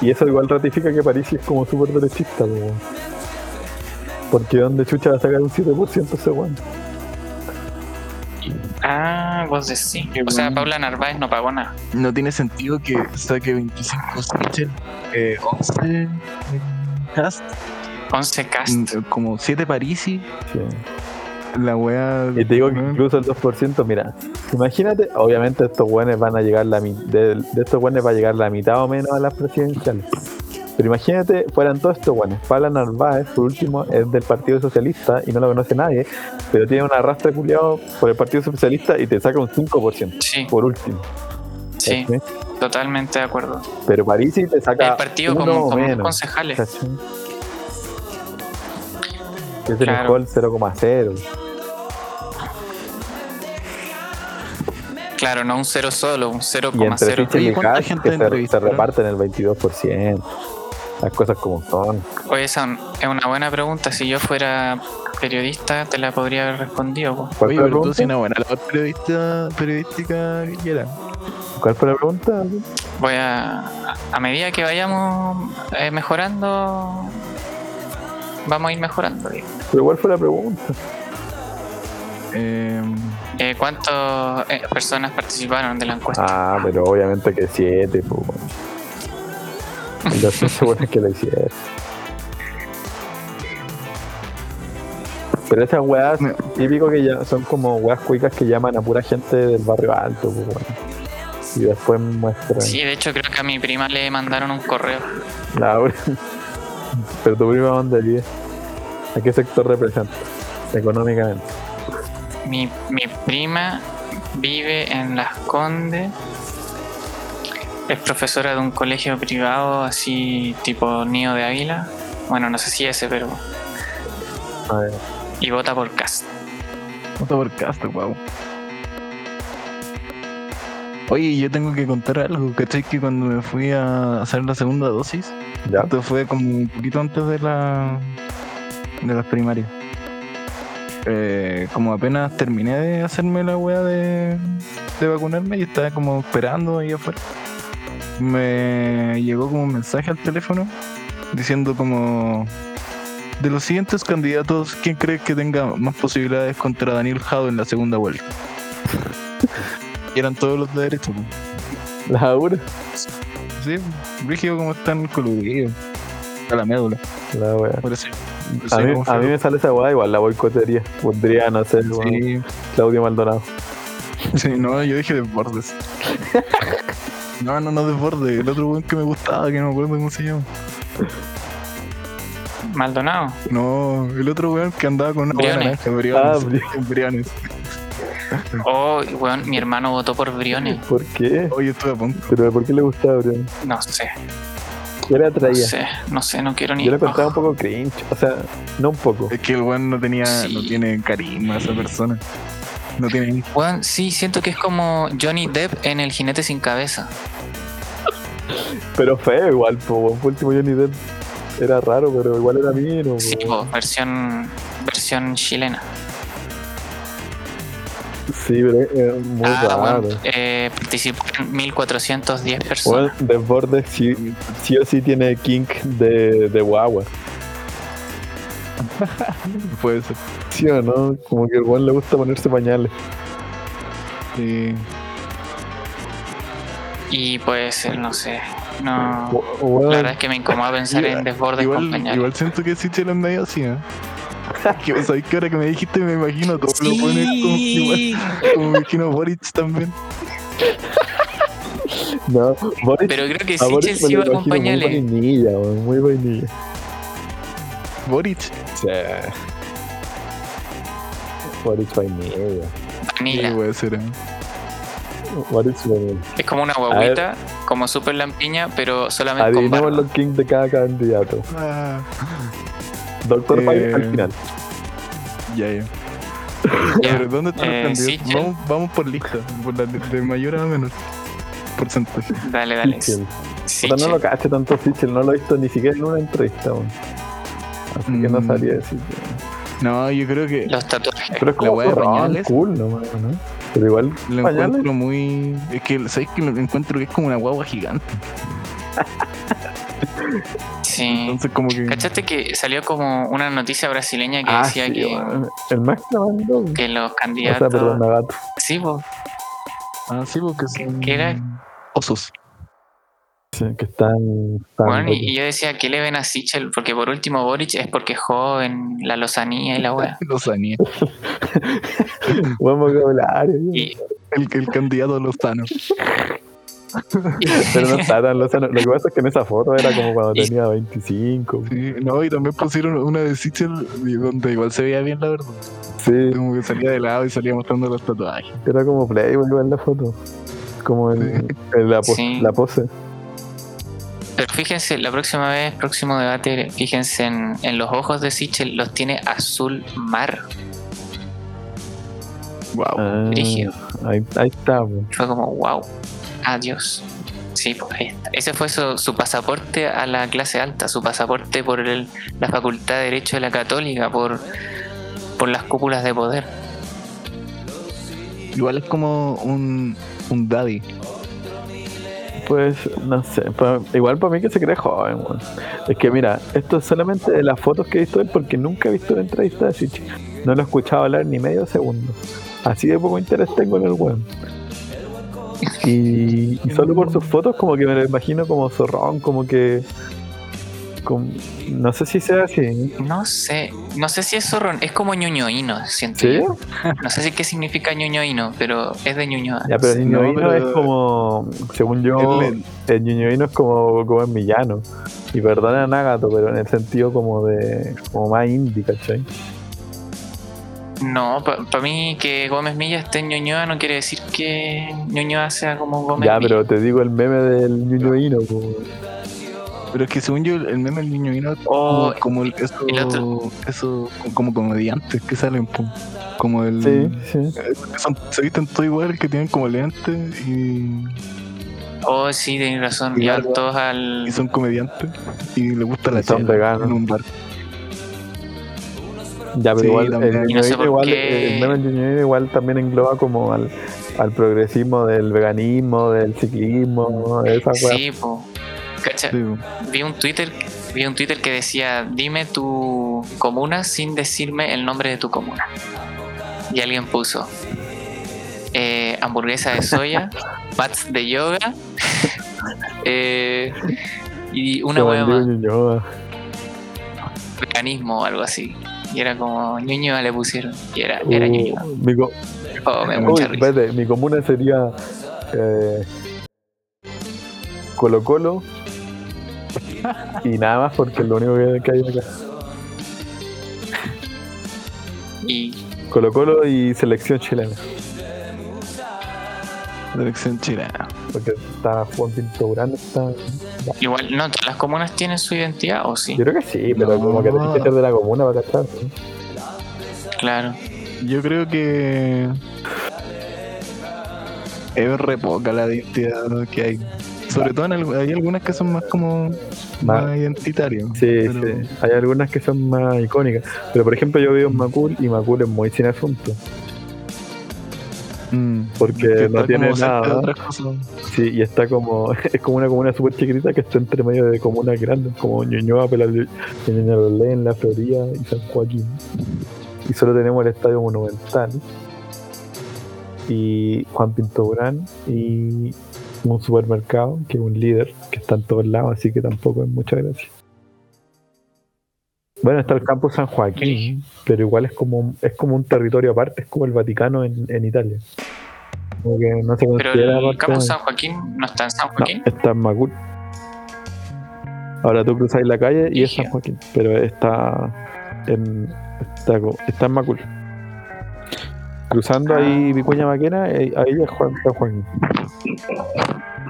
Y eso igual ratifica que París es como súper derechista, weón. Porque ¿dónde chucha va a sacar un 7% ese weón? Ah, vos decís. Qué O sea. Paula Narváez no pagó nada. No tiene sentido que saque 25 Snitcher, eh, 11 eh, cast, 11 cast. mm, como 7 Parisi. Sí. La wea. Y te digo que incluso el 2%, mira, imagínate, obviamente estos buenos van a llegar la mi- de, de estos buenos va a llegar la mitad o menos a las presidenciales. Pero imagínate, fueran todos estos buenos. Pablo Narváez, por último, es del Partido Socialista y no lo conoce nadie, pero tiene un arrastre culiado por el Partido Socialista y te saca un 5%, Sí, por último. sí, ¿cachai? totalmente de acuerdo. Pero Parisi te saca El partido uno como, como menos. concejales. ¿cachai? Es el Claro. mejor 0,0. Claro, no un cero solo, un Y entre 0,0. Sichel Oye, y ¿cuánta gente se, se reparten el 22%. Las cosas como son. Oye, esa es una buena pregunta. Si yo fuera periodista, te la podría haber respondido. po. ¿Cuál Oye, fue la pero tú pregunta? sí una buena labor periodista, periodística que era. ¿Cuál fue la pregunta? Voy a. A medida que vayamos eh, mejorando, vamos a ir mejorando. digo. Pero ¿cuál fue la pregunta? Eh, Eh, ¿Cuántas eh, personas participaron de la encuesta? Ah, pero obviamente que siete, pues. Y los estoy seguro que la hicieron. Pero esas weas, típico que ya son como weas cuicas que llaman a pura gente del barrio alto, pues, weón. Y después muestran. Sí, de hecho creo que a mi prima le mandaron un correo. Laura. Pero tu prima dónde vive? ¿A qué sector representa? Económicamente. Mi, mi prima vive en Las Condes. Es profesora de un colegio privado así tipo Nido de Ávila. Bueno, no sé si ese, pero... A ver. Y vota por Cast. Nota por Castro, wow. Oye, yo tengo que contar algo, ¿cachai? Que cuando me fui a hacer la segunda dosis, ¿Ya? esto fue como un poquito antes de la de las primarias. Eh, como apenas terminé de hacerme la wea de, de vacunarme y estaba como esperando ahí afuera. Me llegó como un mensaje al teléfono diciendo como de los siguientes candidatos, ¿quién cree que tenga más posibilidades contra Daniel Jado en la segunda vuelta? Y eran todos los de derecha. La Aura, Sí, Rígido como están coludidos. A la médula. la wea. Por eso. A mí, a me sale esa weá, igual la boicotería. Sé, weón, Sí, Claudio Maldonado. sí, no, yo dije desbordes. No, no, no desbordes. El otro weón que me gustaba, que no me acuerdo cómo se llama. Maldonado. No, el otro weón que andaba con una Briones. naranja, Ah, Briones. Briones. Oh, weón, mi hermano votó por Briones. ¿Por qué? Oye, estuve a punto. ¿Pero por qué le gustaba, Brian? No sé, ¿Qué le no atraía? sé, no sé, no quiero ni. Yo le encontraba Oh, un poco cringe. O sea, no un poco. Es que el weón no tenía, Sí. no tiene carisma esa persona. No tiene Weón, sí, siento que es como Johnny Depp en El Jinete Sin Cabeza. Pero feo igual, po. Por último Johnny Depp era raro, pero igual era mino. Sí, po, versión, versión chilena. Sí, pero era muy ah, raro. bueno, eh, participó en 1410 Bueno, personas. Desbordes sí, sí o sí tiene kink de, de guagua. puede ser. ¿Sí o no? Como que al weón le gusta ponerse pañales. Sí. Y puede ser, no sé. No. O- o weón, La verdad es que me incomoda pensar en desbordes con pañales. igual siento que sí es medio así, ¿eh? que, ¿Sabes que ahora que me dijiste me imagino todo lo pones como, igual, como me imagino Boric también. no, Boris, Pero creo que Sichel sí lo va con imagino muy pañales. vainilla, muy vainilla. Boric. Sí. Boris vainilla. Sí, Vanilla. puede ser, ¿eh? Boris vainilla. Es como una guaguita, como super lampiña, pero solamente con Adivinemos barba. los kings de cada candidato. Ah, Doctor Eh, Fire al final. ya, ya. Ya. Pero ¿dónde están Eh, los candidatos? Sichel. Vamos, vamos por lista, por la de, de mayor a menor porcentaje. Dale, dale. Sí, no lo cacho tanto Sichel, no lo he visto ni siquiera en una entrevista. Así que no Mm. sabría decir. No, yo creo que Los tatuajes. Pero es La como pañales. cool, no, ¿no? Pero igual, lo pañales. encuentro muy. Es que, ¿sabes que Lo encuentro que es como una guagua gigante. Sí. Entonces, como que. ¿Cachaste que salió como una noticia brasileña que Ah, decía sí, que. El Max que los O candidatos. sea, perdón, Nagato. Sí, po. Ah, sí, porque son. ¿Qué era? Osos. Sí, que están. están Bueno, y, y yo decía, ¿qué le ven a Sichel? Porque por último Boric es porque es joven, la lozanía y la wea. Los aníes. Buen vocabulario. Y, El, el candidato Thanos. Pero no está tan lozano. Lo que pasa es que en esa foto era como cuando Y- tenía 25. Sí, no, y también pusieron una de Sichel donde igual se veía bien, la verdad. Sí, Como que salía de lado y salía mostrando los tatuajes. era como Playboy igual la foto. Como el, el- la, pos- Sí. la pose. Pero fíjense, la próxima vez, próximo debate, fíjense en, en los ojos de Sichel, los tiene azul mar. Wow. Ah, ahí, ahí está. Fue como, wow, adiós. Sí, pues ahí está. ese fue su, su pasaporte a la clase alta, su pasaporte por el- la Facultad de Derecho de la Católica, por, por las cúpulas de poder. Igual es como un, un daddy. Pues no sé, igual para mí que se cree joven, weón. Es que mira, esto es solamente de las fotos que he visto él porque nunca he visto la entrevista de Sichi. No lo he escuchado hablar ni medio segundo. Así de poco interés tengo en el weón. Y, y solo por sus fotos como que me lo imagino como zorrón, como que... como- no sé si sea así. No sé, no sé si es zorrón, es como ñoñoíno, siento ¿Sí? yo. No sé si qué significa ñoñoíno, pero es de Ñuñoa. Ya, pero No, ñoñoíno pero- es como, según yo, el ñoñoíno es como, como en villano. Y perdona a Nagato, pero en el sentido como de, como más indie, ¿cachai? No, para mí que Gómez Milla esté en Ñuñoa no quiere decir que Ñuñoa sea como Gómez Ya, Milla. pero te digo el meme del ñoñoíno, como, Pero es que según yo, el meme del niño vino Oh, como, como el, eso, el otro. eso, como comediantes que salen, po. como el. sí, sí. eh, que son- se visten todo igual, que tienen como lentes y, Oh, sí, tenés razón. Y van todos al. y son comediantes y les gusta la son veganos. en un bar. Ya, pero Sí, igual, también. el no sé ñoñoíno por igual, qué- el meme del igual también engloba como al, al progresismo del veganismo, del ciclismo, de esa weá. Sí, po. Cacha, vi un Twitter, vi un Twitter que decía, dime tu comuna sin decirme el nombre de tu comuna. Y alguien puso eh, hamburguesa de soya, pats de yoga eh, y una hueá más, veganismo o algo así. Y era como Ñuñoa le pusieron. Y era, era Uh, Ñuñoa. mi, co- Oh, me uy, espérate, mi comuna sería eh, Colo Colo y nada más porque es lo único que, hay acá. Y Colo Colo y selección chilena. Selección chilena. Porque está Juan Pinto Urán, está. igual, no todas las comunas tienen su identidad, ¿o sí? Yo creo que sí, pero No. como que tenés que ser de la comuna para cachar. ¿no? Claro. Yo creo que es re poca la identidad que hay. Sobre todo en algu- hay algunas que son más como Más- más identitarias. Sí, pero- sí. Hay algunas que son más icónicas. Pero por ejemplo, yo vivo en Macul y Macul es muy sin asunto. Mm, Porque que no tiene nada. Sí, y está como. Es como una comuna súper chiquitita que está entre medio de comunas grandes, como Ñuñoa, Peñalolén, La Florida y San Joaquín. Y solo tenemos el Estadio Monumental. Y Juan Pinto Durán. Y un supermercado, que es un líder, que está en todos lados, así que tampoco es mucha gracia. Bueno, está el campo San Joaquín, pero igual es como, es como un territorio aparte, es como el Vaticano en, en Italia. Como que no se Pero el campo San Joaquín no está en San no, Joaquín. está en Macul. Ahora tú cruzáis la calle y es San. Joaquín, pero está en, está, está en Macul. Cruzando ahí Vicuña Maquena, ahí ahí es Juan, San Joaquín.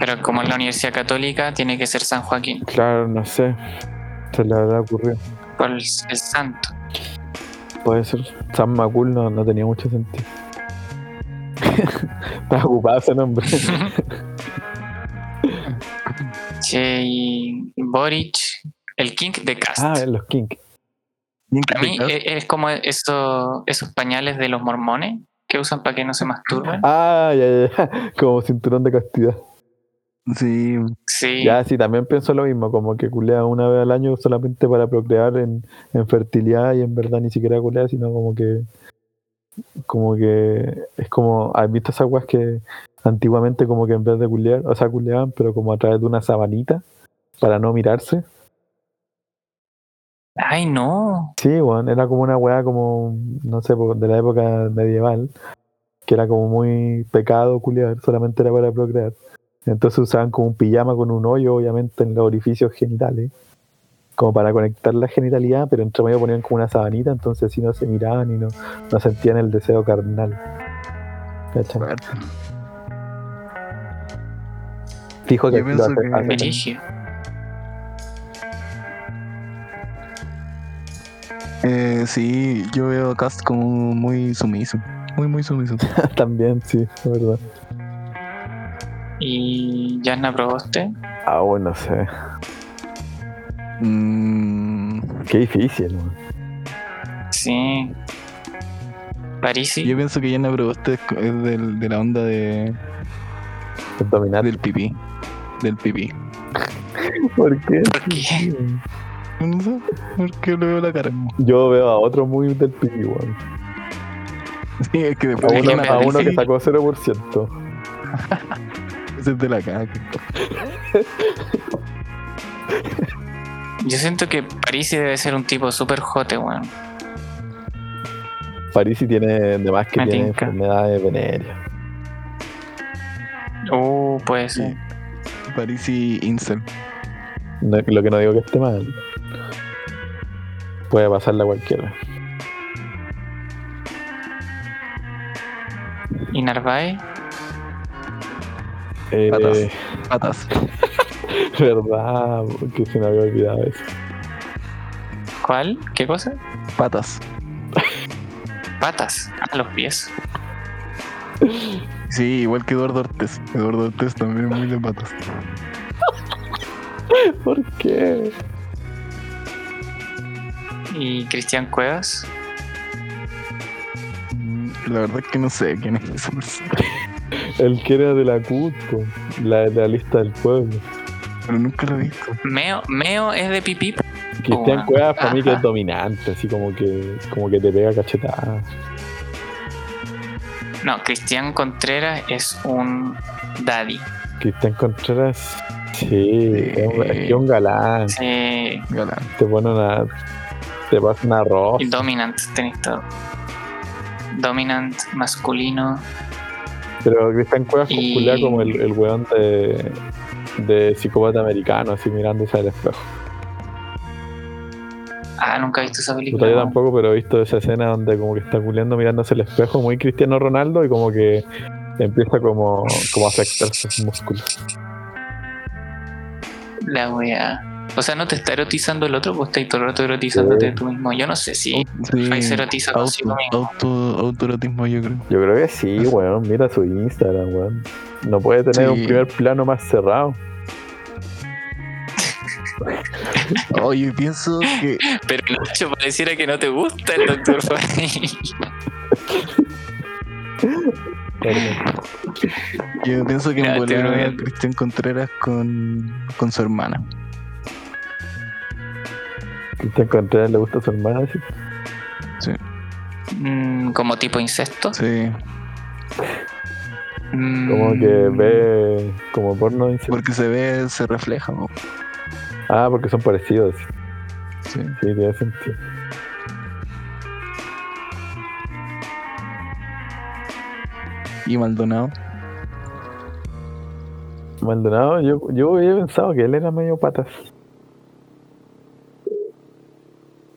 Pero como es la Universidad Católica, tiene que ser San Joaquín. Claro, no sé. Se le habrá ocurrido. Por el, el santo. Puede ser. San Macul no, no tenía mucho sentido. Estaba ocupado ese nombre. Che, y Boric, el King de Cast. ah, los King. Para mí e- es, como eso, esos pañales de los mormones que usan para que no se masturben. Ah, ya, ya, ya. Como cinturón de castidad. Sí, Sí, Ya, sí, también pienso lo mismo, como que culea una vez al año solamente para procrear en, en fertilidad y en verdad ni siquiera culea, sino como que como que es como, ¿has visto esas weas que antiguamente como que en vez de culear, o sea, culeaban, pero como a través de una sabanita para no mirarse? Ay, no. Sí, bueno, era como una wea como, no sé, de la época medieval, que era como muy pecado culear, solamente era para procrear. Entonces usaban como un pijama con un hoyo, obviamente, en los orificios genitales, como para conectar la genitalidad, pero entre medio ponían como una sabanita, entonces así no se miraban y no, no sentían el deseo carnal. ¿Cachai? fuerte. Fijo que lo que- Eh, sí, yo veo a Cast como muy sumiso. Muy, muy sumiso. también, sí, es verdad. Y Jasna Proboste. Ah, bueno, no sé. Mm, Qué difícil, man. Sí. Parisi. yo pienso que Yana Proboste es, es del- de la onda de, del pipí. Del pipí. ¿Por qué? ¿Por qué? No sé, porque le veo la cara. Yo veo a otro muy del pipi, weón. Sí, es que A después Es uno, a uno que sacó 0%. ese es de la caca. Yo siento que Parisi debe ser un tipo súper jote, weón. Parisi tiene, de más que Me tiene tinca. enfermedades venéreas. Uh, puede ser. Parisi Incel. No- lo que no digo que esté mal. Puede pasarle a cualquiera. ¿Y Narváez? Eh, Patas. Patas. verdad, que se me había olvidado eso. ¿Cuál? ¿Qué cosa? Patas. Patas. A los pies. Sí, igual que Eduardo Ortiz. Eduardo Ortiz también es muy de patas. ¿Por qué? ¿Y Cristian Cuevas? Mm, La verdad es que no sé quién es esa persona. El que era de la Cusco, la de la lista del pueblo. Pero nunca lo he visto. Meo, Meo es de pipí. Cristian Oh, Cuevas para mí que es ajá. dominante, así como que, como que te pega cachetada. No, Cristian Contreras es un daddy. Cristian Contreras, sí, es un, es galán. Sí, Galán. Te pone una. Te pasa una rosa. y dominant, tenéis todo. Dominant, masculino. Pero Cristian Cuevas Y- como el, el weón de, de psicópata americano, así mirándose al espejo. Ah, nunca he visto esa película. yo tampoco, pero he visto esa escena donde como que está culeando mirándose al espejo, muy Cristiano Ronaldo, y como que empieza como, como a afectarse sus músculos. La wea. O sea, no te está erotizando el otro, pues estás todo el rato erotizándote Sí. tú mismo. Yo no sé si Sí, Fai se erotiza consigo auto, mismo. auto, autoerotismo, yo creo. Yo creo que sí, weón. Mira su Instagram, weón. No puede tener Sí. un primer plano más cerrado. Oye, pienso que. Pero Nacho, pareciera que no te gusta el. Perdón. Yo pienso que volar bromeando. Cristian Contreras con, con su hermana. Cristian Contreras le gusta a su hermana, sí. Sí. Mm, como tipo incesto. Sí. Mm, Como que ve como porno. dice. Porque se ve, se refleja. ¿no? Ah, porque son parecidos. Sí. Sí, tiene sentido. Y Maldonado. Maldonado, yo, yo había pensado que él era medio patas.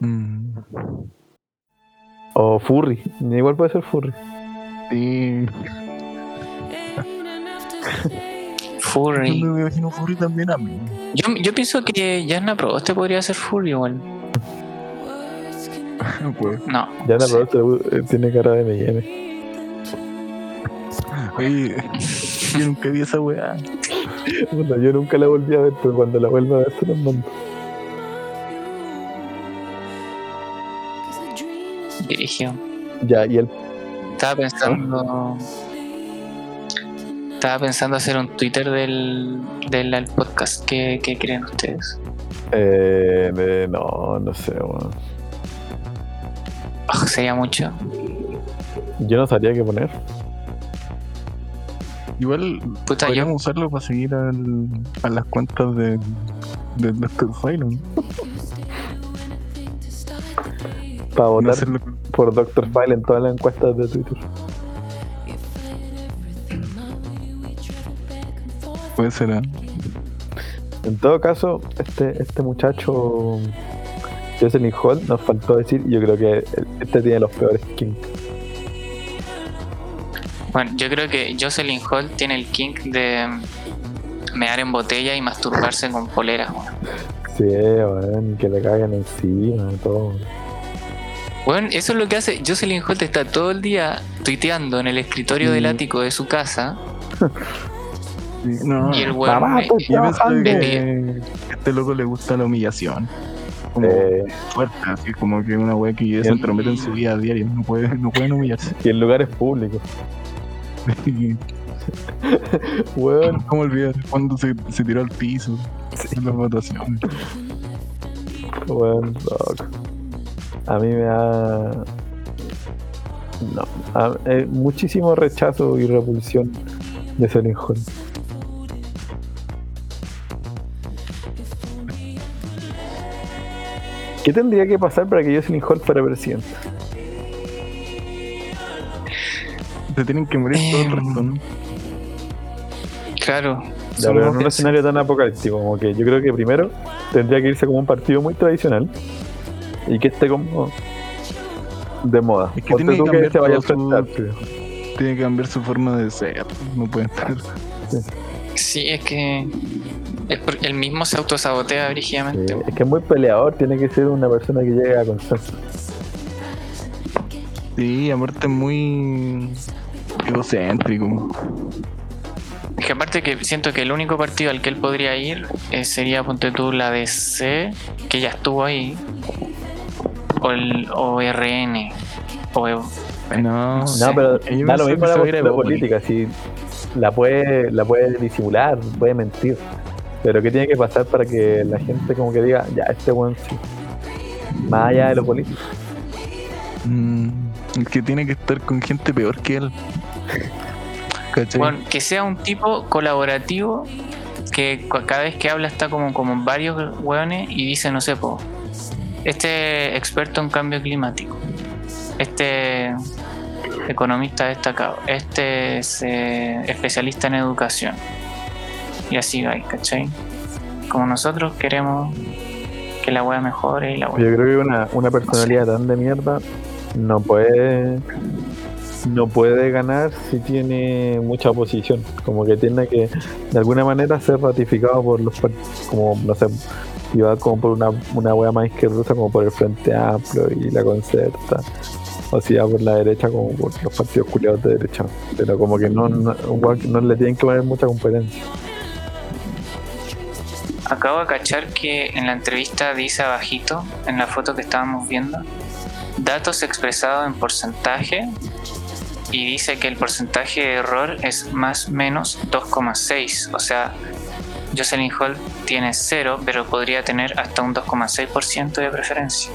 Mm. O furry. Igual puede ser furry. Sí. Furry. Me imagino Furry también a mí. Yo, yo pienso que Jasna Proboste podría ser furry igual. Pues, No. Ya la Proboste le gu- eh, tiene cara de M&M. Oye, yo nunca vi esa weá. Puta, yo nunca la volví a ver, pero cuando la vuelva a ver se los mando. Dirigió. Ya, y el Estaba pensando. Estaba pensando hacer un Twitter del, del del podcast. ¿Qué, qué creen ustedes? eh, de- no, no sé, weón. Oh, sería mucho. Yo no sabría qué poner. Igual Puta, yo, podríamos usarlo para seguir al- a las cuentas de, de Dr. Phylum. Para No votar por Dr. File en todas las encuestas de Twitter. Puede ser, ¿eh? En todo caso, este, este muchacho, Jocelyn Hall, nos faltó decir, yo creo que este tiene los peores kinks. bueno, yo creo que Jocelyn Hall tiene el kink de mear en botella y masturbarse con poleras. weón. Sí, weón, que le caguen encima, todo. Bueno, eso es lo que hace. Jocelyn Holt está todo el día tuiteando en el escritorio del Mm. ático de su casa Sí, No, y el weón yo trabajando. que a este loco le gusta la humillación. Como Eh, fuerte, así como que una wea que se entromete en su vida diaria. No, puede, no pueden humillarse. y en lugares públicos. Weón, ¿Cómo olvidar cuando se, se tiró al piso en las votaciones? weón, loco. A mí me da. No, a- eh, muchísimo rechazo y repulsión de Jocelyn Hall. ¿Qué tendría que pasar para que Jocelyn Hall fuera presidente? Se tienen que morir todo el Em, resto, ¿no? Claro. Ya, pero en un escenario tan apocalíptico como que yo creo que primero tendría que irse como un partido muy tradicional y que esté como de moda. Es que Ponte tiene que cambiar se vaya todo su-. Tiene que cambiar su forma de ser. No puede estar. Sí, es que es por- él mismo se autosabotea Sí, brígidamente. es que es muy peleador, tiene que ser una persona que llegue a consenso. Sí, aparte es muy egocéntrico. Es que aparte que siento que el único partido al que él podría ir eh, sería, ponte tú, la DC, que ya estuvo ahí, o el o RN, o Evo. No, No, Sí. pero Yo da lo mismo la política, si la puede, la puede disimular, puede mentir. Pero ¿qué tiene que pasar para que la gente como que diga, ya, este weón sí? Más allá de lo político. Mm, que tiene que estar con gente peor que él. ¿Cachai? Bueno, que sea un tipo colaborativo que cada vez que habla está como, como varios hueones y dice, no sé, po, este experto en cambio climático, este economista destacado, este es eh, especialista en educación. Y así va, ¿cachai? Como nosotros queremos que la hueá mejore y la Yo hueá. creo que una, una personalidad tan de mierda no puede no puede ganar si tiene mucha oposición. Como que tiene que de alguna manera ser ratificado por los como no sé, iba como por una, una wea más izquierdosa como por el Frente Amplio y la Concerta. O si va por la derecha como por los partidos culiados de derecha. Pero como que no, no, no le tienen que poner mucha competencia. Acabo de cachar que en la entrevista dice abajito, en la foto que estábamos viendo, datos expresados en porcentaje y dice que el porcentaje de error es más menos 2,6. O sea, Jocelyn Hall tiene 0, pero podría tener hasta un 2,6% de preferencia.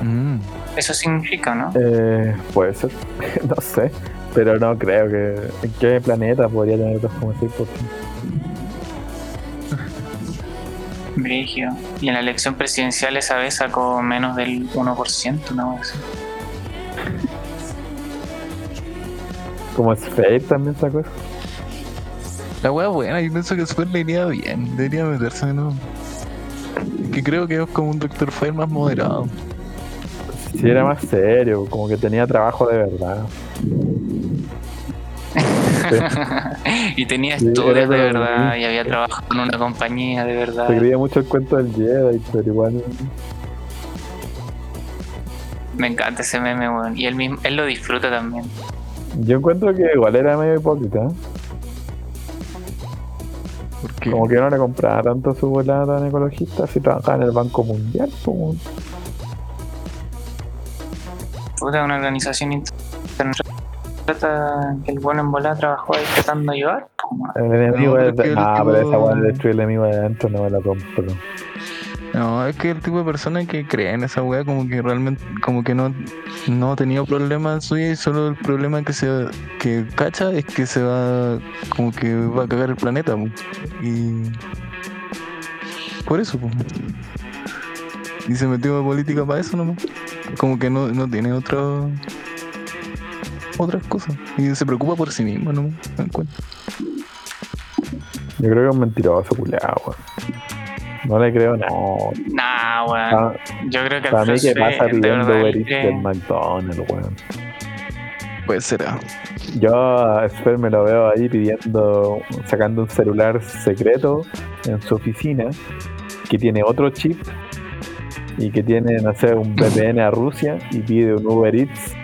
Mm. Eso significa, ¿no? Eh, puede ser, no sé. Pero no creo que. ¿En qué planeta podría tener 2,6%? Brigio. Y en la elección presidencial esa vez sacó menos del 1%, ¿no? Como Sphere también sacó eso. La wea buena, yo pienso que Super le iría bien. Debería meterse de nuevo. Que creo que es como un Dr. Fire más moderado. Sí, era más serio, como que tenía trabajo de verdad. y tenía Sí, estudios de verdad y había trabajado en una compañía de verdad. Se creía mucho el cuento del Jedi, pero igual. Me encanta ese meme, weón. Y él mismo, él lo disfruta también. Yo encuentro que igual era medio hipócrita. ¿eh? Como que no le compraba tanto su volada tan ecologista si trabajaba en el Banco Mundial. Como... Puta, una organización internacional trata que el bueno en volada trabajó ahí tratando de ayudar. El enemigo pero de. es Ah, pero esa weá de destruir el enemigo de adentro no me la compro. No, es que el tipo de persona que cree en esa wea como que realmente, como que no, no ha tenido problemas en y solo el problema que se que cacha es que se va, como que va a cagar el planeta, y por eso, po. y se metió a política para eso nomás, como que no, no tiene otro otras cosas y se preocupa por sí mismo, ¿no? Yo creo que es un mentiroso culeado, weón. No le creo nada. Nah, weón. Ah, Yo creo que el Para mí que pasa pidiendo Uber Eats del McDonald's, weón. Pues será. Yo a Esper me lo veo ahí pidiendo, sacando un celular secreto en su oficina que tiene otro chip y que tiene, no sé, un VPN a Rusia y pide un Uber Eats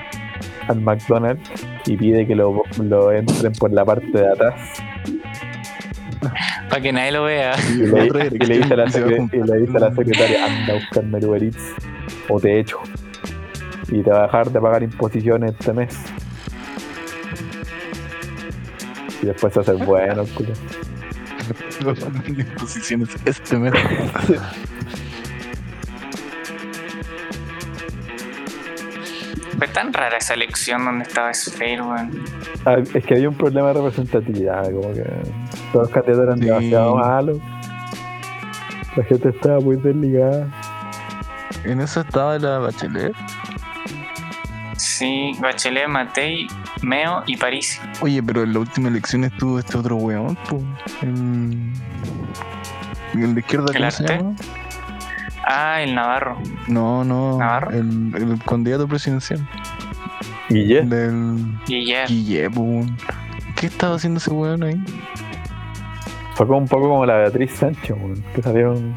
al McDonald's y pide que lo, lo entren por la parte de atrás Para que nadie lo vea. y le, Otra y le dice a la, secretaria anda a buscarme el Uber Eats o te echo y te va a dejar de pagar imposiciones este mes y después se hace bueno culo. posiciones este mes. Fue tan rara esa elección donde estaba Sphere, weón. Ah, es que había un problema de representatividad, como que todos los candidatos eran Sí. demasiado malos. La gente estaba muy desligada. En eso estaba la Bachelet. Sí, Bachelet, Matei, Meo y París. Oye, pero en la última elección estuvo este otro weón, po. El, el de izquierda, ¿El ¿cómo se arte? llama? Ah, el Navarro. No, no. ¿Navarro? El, el candidato presidencial. Y ya, Del. Guille, weón. ¿Qué estaba haciendo ese weón ahí? fue como un poco como la Beatriz Sánchez, weón, que salieron.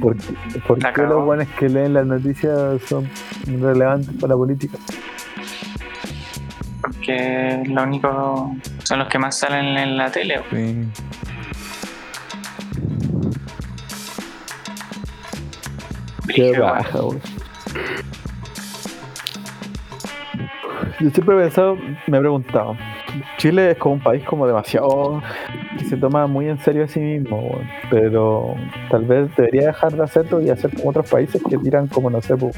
¿Por, qué los buenos que leen las noticias son relevantes para la política? Porque lo único son los que más salen en la tele. Sí. Qué Brígido, baja, weón. Yo siempre he pensado, me he preguntado, Chile es como un país como demasiado que se toma muy en serio a sí mismo, pero tal vez debería dejar de hacerlo y hacer como otros países que tiran como, no sé, po,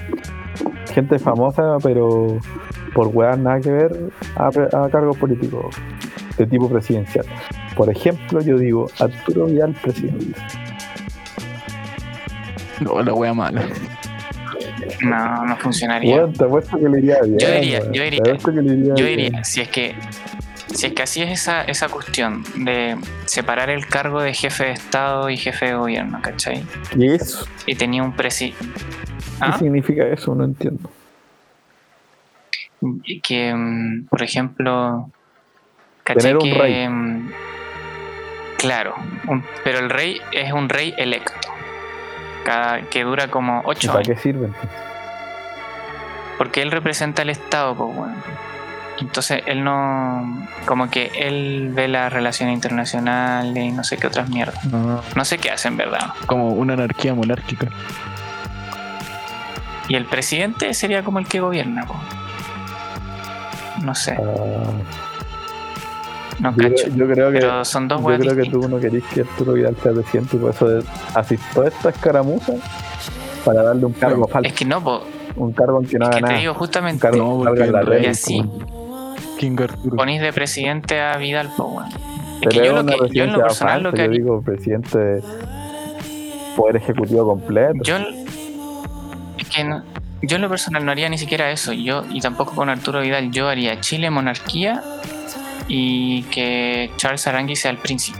gente famosa, pero por weas nada que ver a, a cargos políticos de tipo presidencial. Por ejemplo, yo digo Arturo Vidal presidente. No, la wea mala. No, no funcionaría. Weón, te apuesto que le iría bien. Yo diría- yo diría- que le iría Yo bien. diría, si es que si es que así es esa, esa cuestión de separar el cargo de jefe de Estado y jefe de gobierno, ¿cachai? ¿Qué es? Y tenía un presi... ¿Qué ¿Ah? significa eso? No entiendo. Y que, mm, por ejemplo, Tener un que, rey. mm, Claro, un- pero el rey es un rey electo, cada, que dura como ¿Y ocho para años, qué sirven? porque él representa al Estado, pues bueno. Entonces él no, como que él ve las relaciones internacionales y no sé qué otras mierdas. No, No sé qué hace en verdad. como una anarquía monárquica. Y el presidente sería como el que gobierna, po. No sé, Ah, no yo, cacho. creo- yo creo que Pero son dos Yo creo que tú no querís que Arturo Vidal sea presidente y por eso de- haces toda esta escaramuza para darle un cargo falso, Es que no, po, un cargo en que no es haga que te digo Un justamente, cargo No, porque la el red. y así King Arturo. ponís de presidente a Vidal, po, weón. Es Pero que yo, lo que, yo en lo personal lo que yo haría, digo presidente de poder ejecutivo completo. yo, es que no- yo en lo personal no haría ni siquiera eso, yo y tampoco con Arturo Vidal, yo haría Chile monarquía y que Charles Arangui sea el príncipe.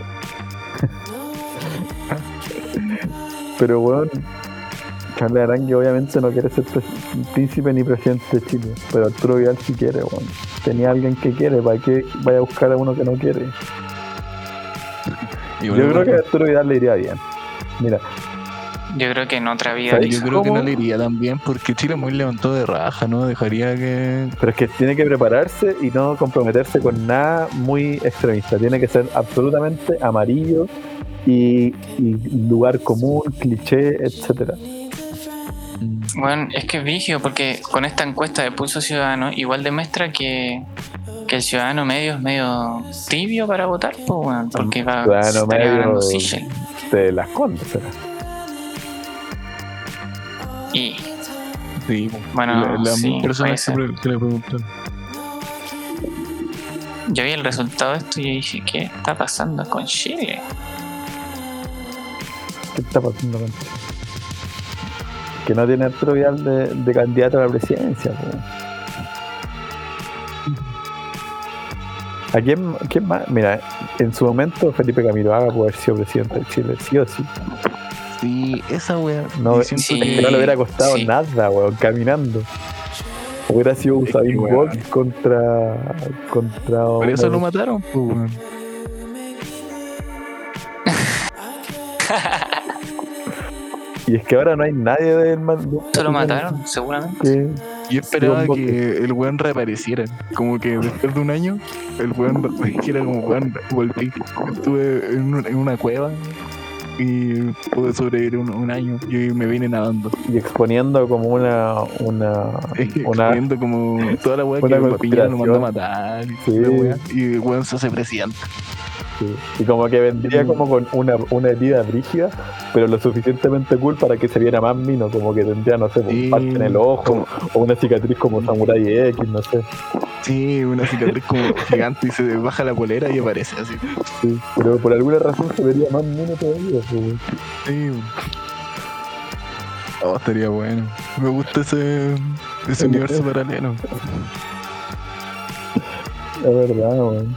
Pero bueno, Charles Arangui obviamente no quiere ser príncipe ni presidente de Chile, pero Arturo Vidal sí quiere, weón. Tenía alguien que quiere, ¿para qué vaya a buscar a uno que no quiere? Y Yo bueno, creo que a Arturo Vidal le iría bien. Mira, Yo creo que en otra vida. Yo creo que no le iría tan bien porque Chile es muy levantado de raja, ¿no? Dejaría que. Pero es que tiene que prepararse y no comprometerse con nada muy extremista. Tiene que ser absolutamente amarillo y, y lugar común, cliché, etcétera. Bueno, es que es vigio porque con esta encuesta de Pulso Ciudadano igual demuestra que, que el ciudadano medio es medio tibio para votar, pues, bueno, porque va Ciudadano estaría medio de las condes. será. Sí, Bueno, la- las sí, personas que le preguntan. yo vi el resultado de esto y dije, ¿qué está pasando con Chile? ¿Qué está pasando con esto? Que no tiene Arturo Vidal de, de candidato a la presidencia. ¿A quién, quién más? Mira, en su momento Felipe Camiroaga puede haber sido presidente de Chile, sí o sí. Sí, esa wea. No, sí. que no le hubiera costado sí. nada, weón, caminando. Hubiera sido Usain. Bolt contra. contra Por eso lo mataron, pues, weón. Y es que ahora no hay nadie del man- ¿Se lo mataron? Seguramente. que- Yo esperaba que el weón reapareciera. Como que después de un año, el weón dijera como weón, volví. Estuve en una cueva y pude sobrevivir un, un año y me vine nadando. y exponiendo como una. una. una. Viendo como toda la weá que Piñera lo mandó a matar y, Sí. y el weón se hace presidente. Sí. Y como que vendría como con una, una herida brígida, pero lo suficientemente cool para que se viera más mino, como que tendría, no sé, un Sí, parte en el ojo, como- o una cicatriz como Samurai X, no sé. Sí, una cicatriz como gigante y se baja la polera y aparece así. Sí. Pero por alguna razón se vería más mino todavía. Sí. Oh, estaría bueno. Me gusta ese, ese universo paralelo. Es verdad, weón.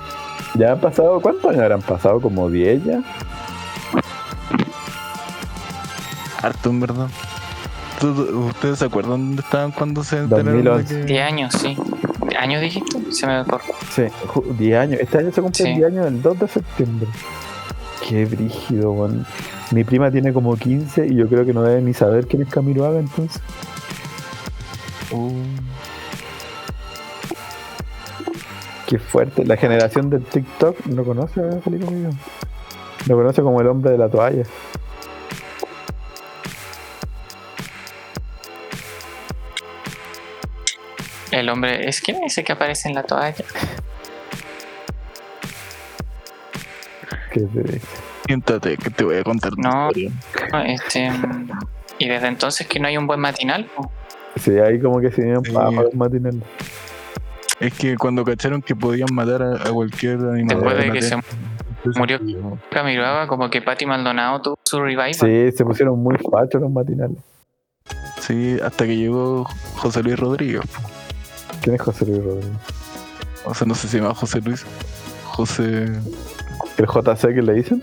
Ya han pasado, ¿cuántos años habrán pasado? ¿Como 10 ya? Harto, en verdad. ¿Tú- ¿Ustedes se acuerdan dónde estaban cuando se enteraron 2011. de que... 10 años, sí. ¿Años dijiste? Se me cortó. Sí, ju- 10 años. Este año se cumplen Sí. 10 años el 2 de septiembre. Qué brígido, weón. Mi prima tiene como 15 y yo creo que no debe ni saber quién es Camilo Haga entonces. Uh, Qué fuerte. La generación del TikTok no conoce a Felipe. Lo conoce como el hombre de la toalla. El hombre, ¿es quién es ese que aparece en la toalla? ¿Qué te dice? Siéntate, que te voy a contar No. historia. Este, y desde entonces que no hay un buen matinal. Sí, ahí como que se vinieron Sí. para los matinales. Es que cuando cacharon que podían matar a, a cualquier animal. Después de que se murió. sí, Camiroaba como que Patti Maldonado tuvo su revival. Sí, se pusieron muy fachos los matinales. Sí, hasta que llegó José Luis Rodríguez. ¿Quién es José Luis Rodríguez? O sea, no sé si se llama José Luis. José ¿El JC que le dicen?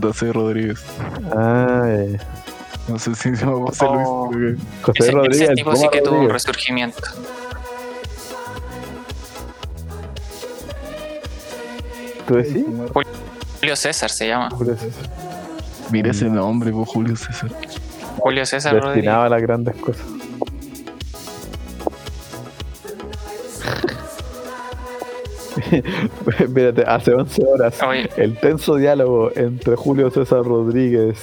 JC Rodríguez. Ah, eh. No sé si se llama José Oh. Luis. José Ese, Rodríguez. ese el tipo sí que tuvo un resurgimiento. ¿Tú decís? Julio César se llama. Julio César. Mira ese nombre, pues, Julio César. Julio César Rodríguez. Destinado a las grandes cosas. Mírate, hace 11 horas Oye, el tenso diálogo entre Julio César Rodríguez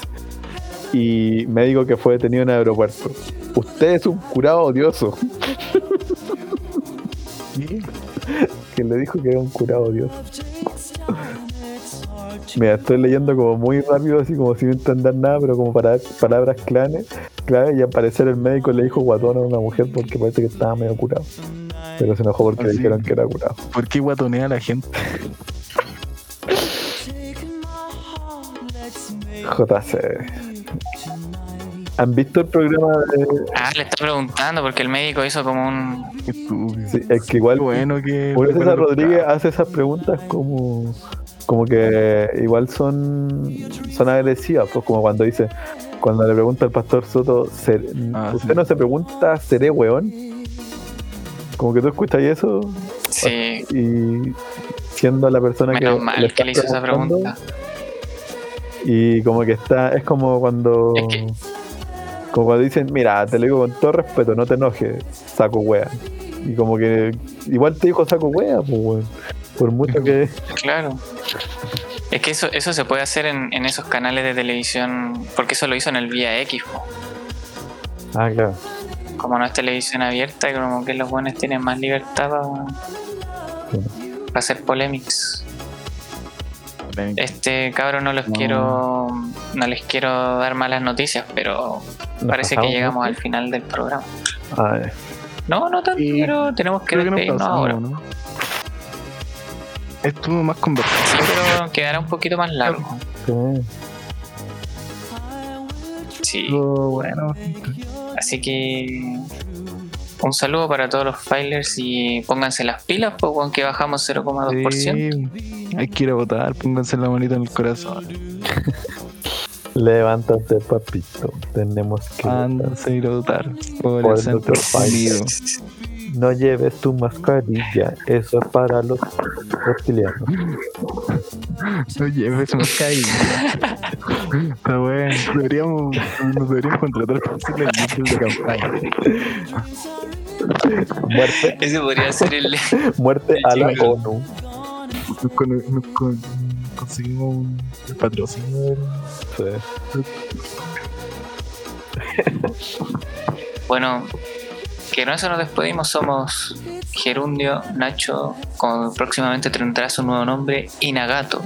y médico que fue detenido en el aeropuerto. Usted es un curado odioso. que le dijo que era un curado odioso. Mira, estoy leyendo como muy rápido, así como sin entender nada, pero como para palabras clave, clave y al parecer el médico le dijo guatón a una mujer porque parece que estaba medio curado. Pero se enojó porque Ah, le dijeron que era curado. ¿Por qué guatonea a la gente? JC. ¿Han visto el programa de.? ah, le está preguntando porque el médico hizo como un. Sí, es que igual bueno que. César bueno, Rodríguez hace esas preguntas como. Como que igual son. Son agresivas, pues como cuando dice. Cuando le pregunta al pastor Soto, "¿Ser- Ah, ¿usted sí. no se pregunta, ¿seré weón? Como que tú escuchas eso Sí, y siendo la persona que. mal que está le hizo esa pregunta. Y como que está, es como cuando. Es que- Como cuando dicen, mira, te lo digo con todo respeto, no te enojes, saco wea. Y como que igual te dijo saco wea, pues weón. Por mucho que. Claro. Es que eso, eso se puede hacer en, en esos canales de televisión, porque eso lo hizo en el Vía X. po. Ah, claro. Como no es televisión abierta, como que los buenos tienen más libertad para hacer polemics. Este cabrón no los No. quiero no les quiero dar malas noticias, pero parece que llegamos al final del programa. No, no tanto, pero tenemos que despedirnos ahora. ¿no? Estuvo más conversado. Sí, pero quedará un poquito más largo. Sí. Bueno. Así que un saludo para todos los filers y pónganse las pilas, pues con que bajamos 0,2%. Sí, hay que ir a votar, pónganse la manita en el corazón. Levántate, papito. Tenemos que. Ándanse a ir a votar por, Por el unido. No lleves tu mascarilla. Eso es para los reptilianos. No lleves mascarilla. Está bueno. Deberíamos, nos deberíamos contratar para hacer la de campaña. Muerte, Ese podría ser el. muerte a la chico. ONU. Nos, con- con- conseguimos un el patrocinio Sí. Bueno, que con eso nos despedimos. Somos Gerundio, Nacho, con, próximamente tendrá su nuevo nombre, Inagato.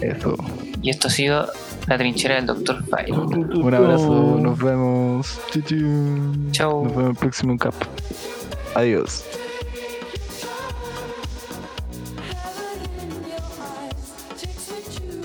Eso. Y esto ha sido la trinchera del Dr. File. Un abrazo, nos vemos. Chau. Nos vemos en el próximo cap. Adiós.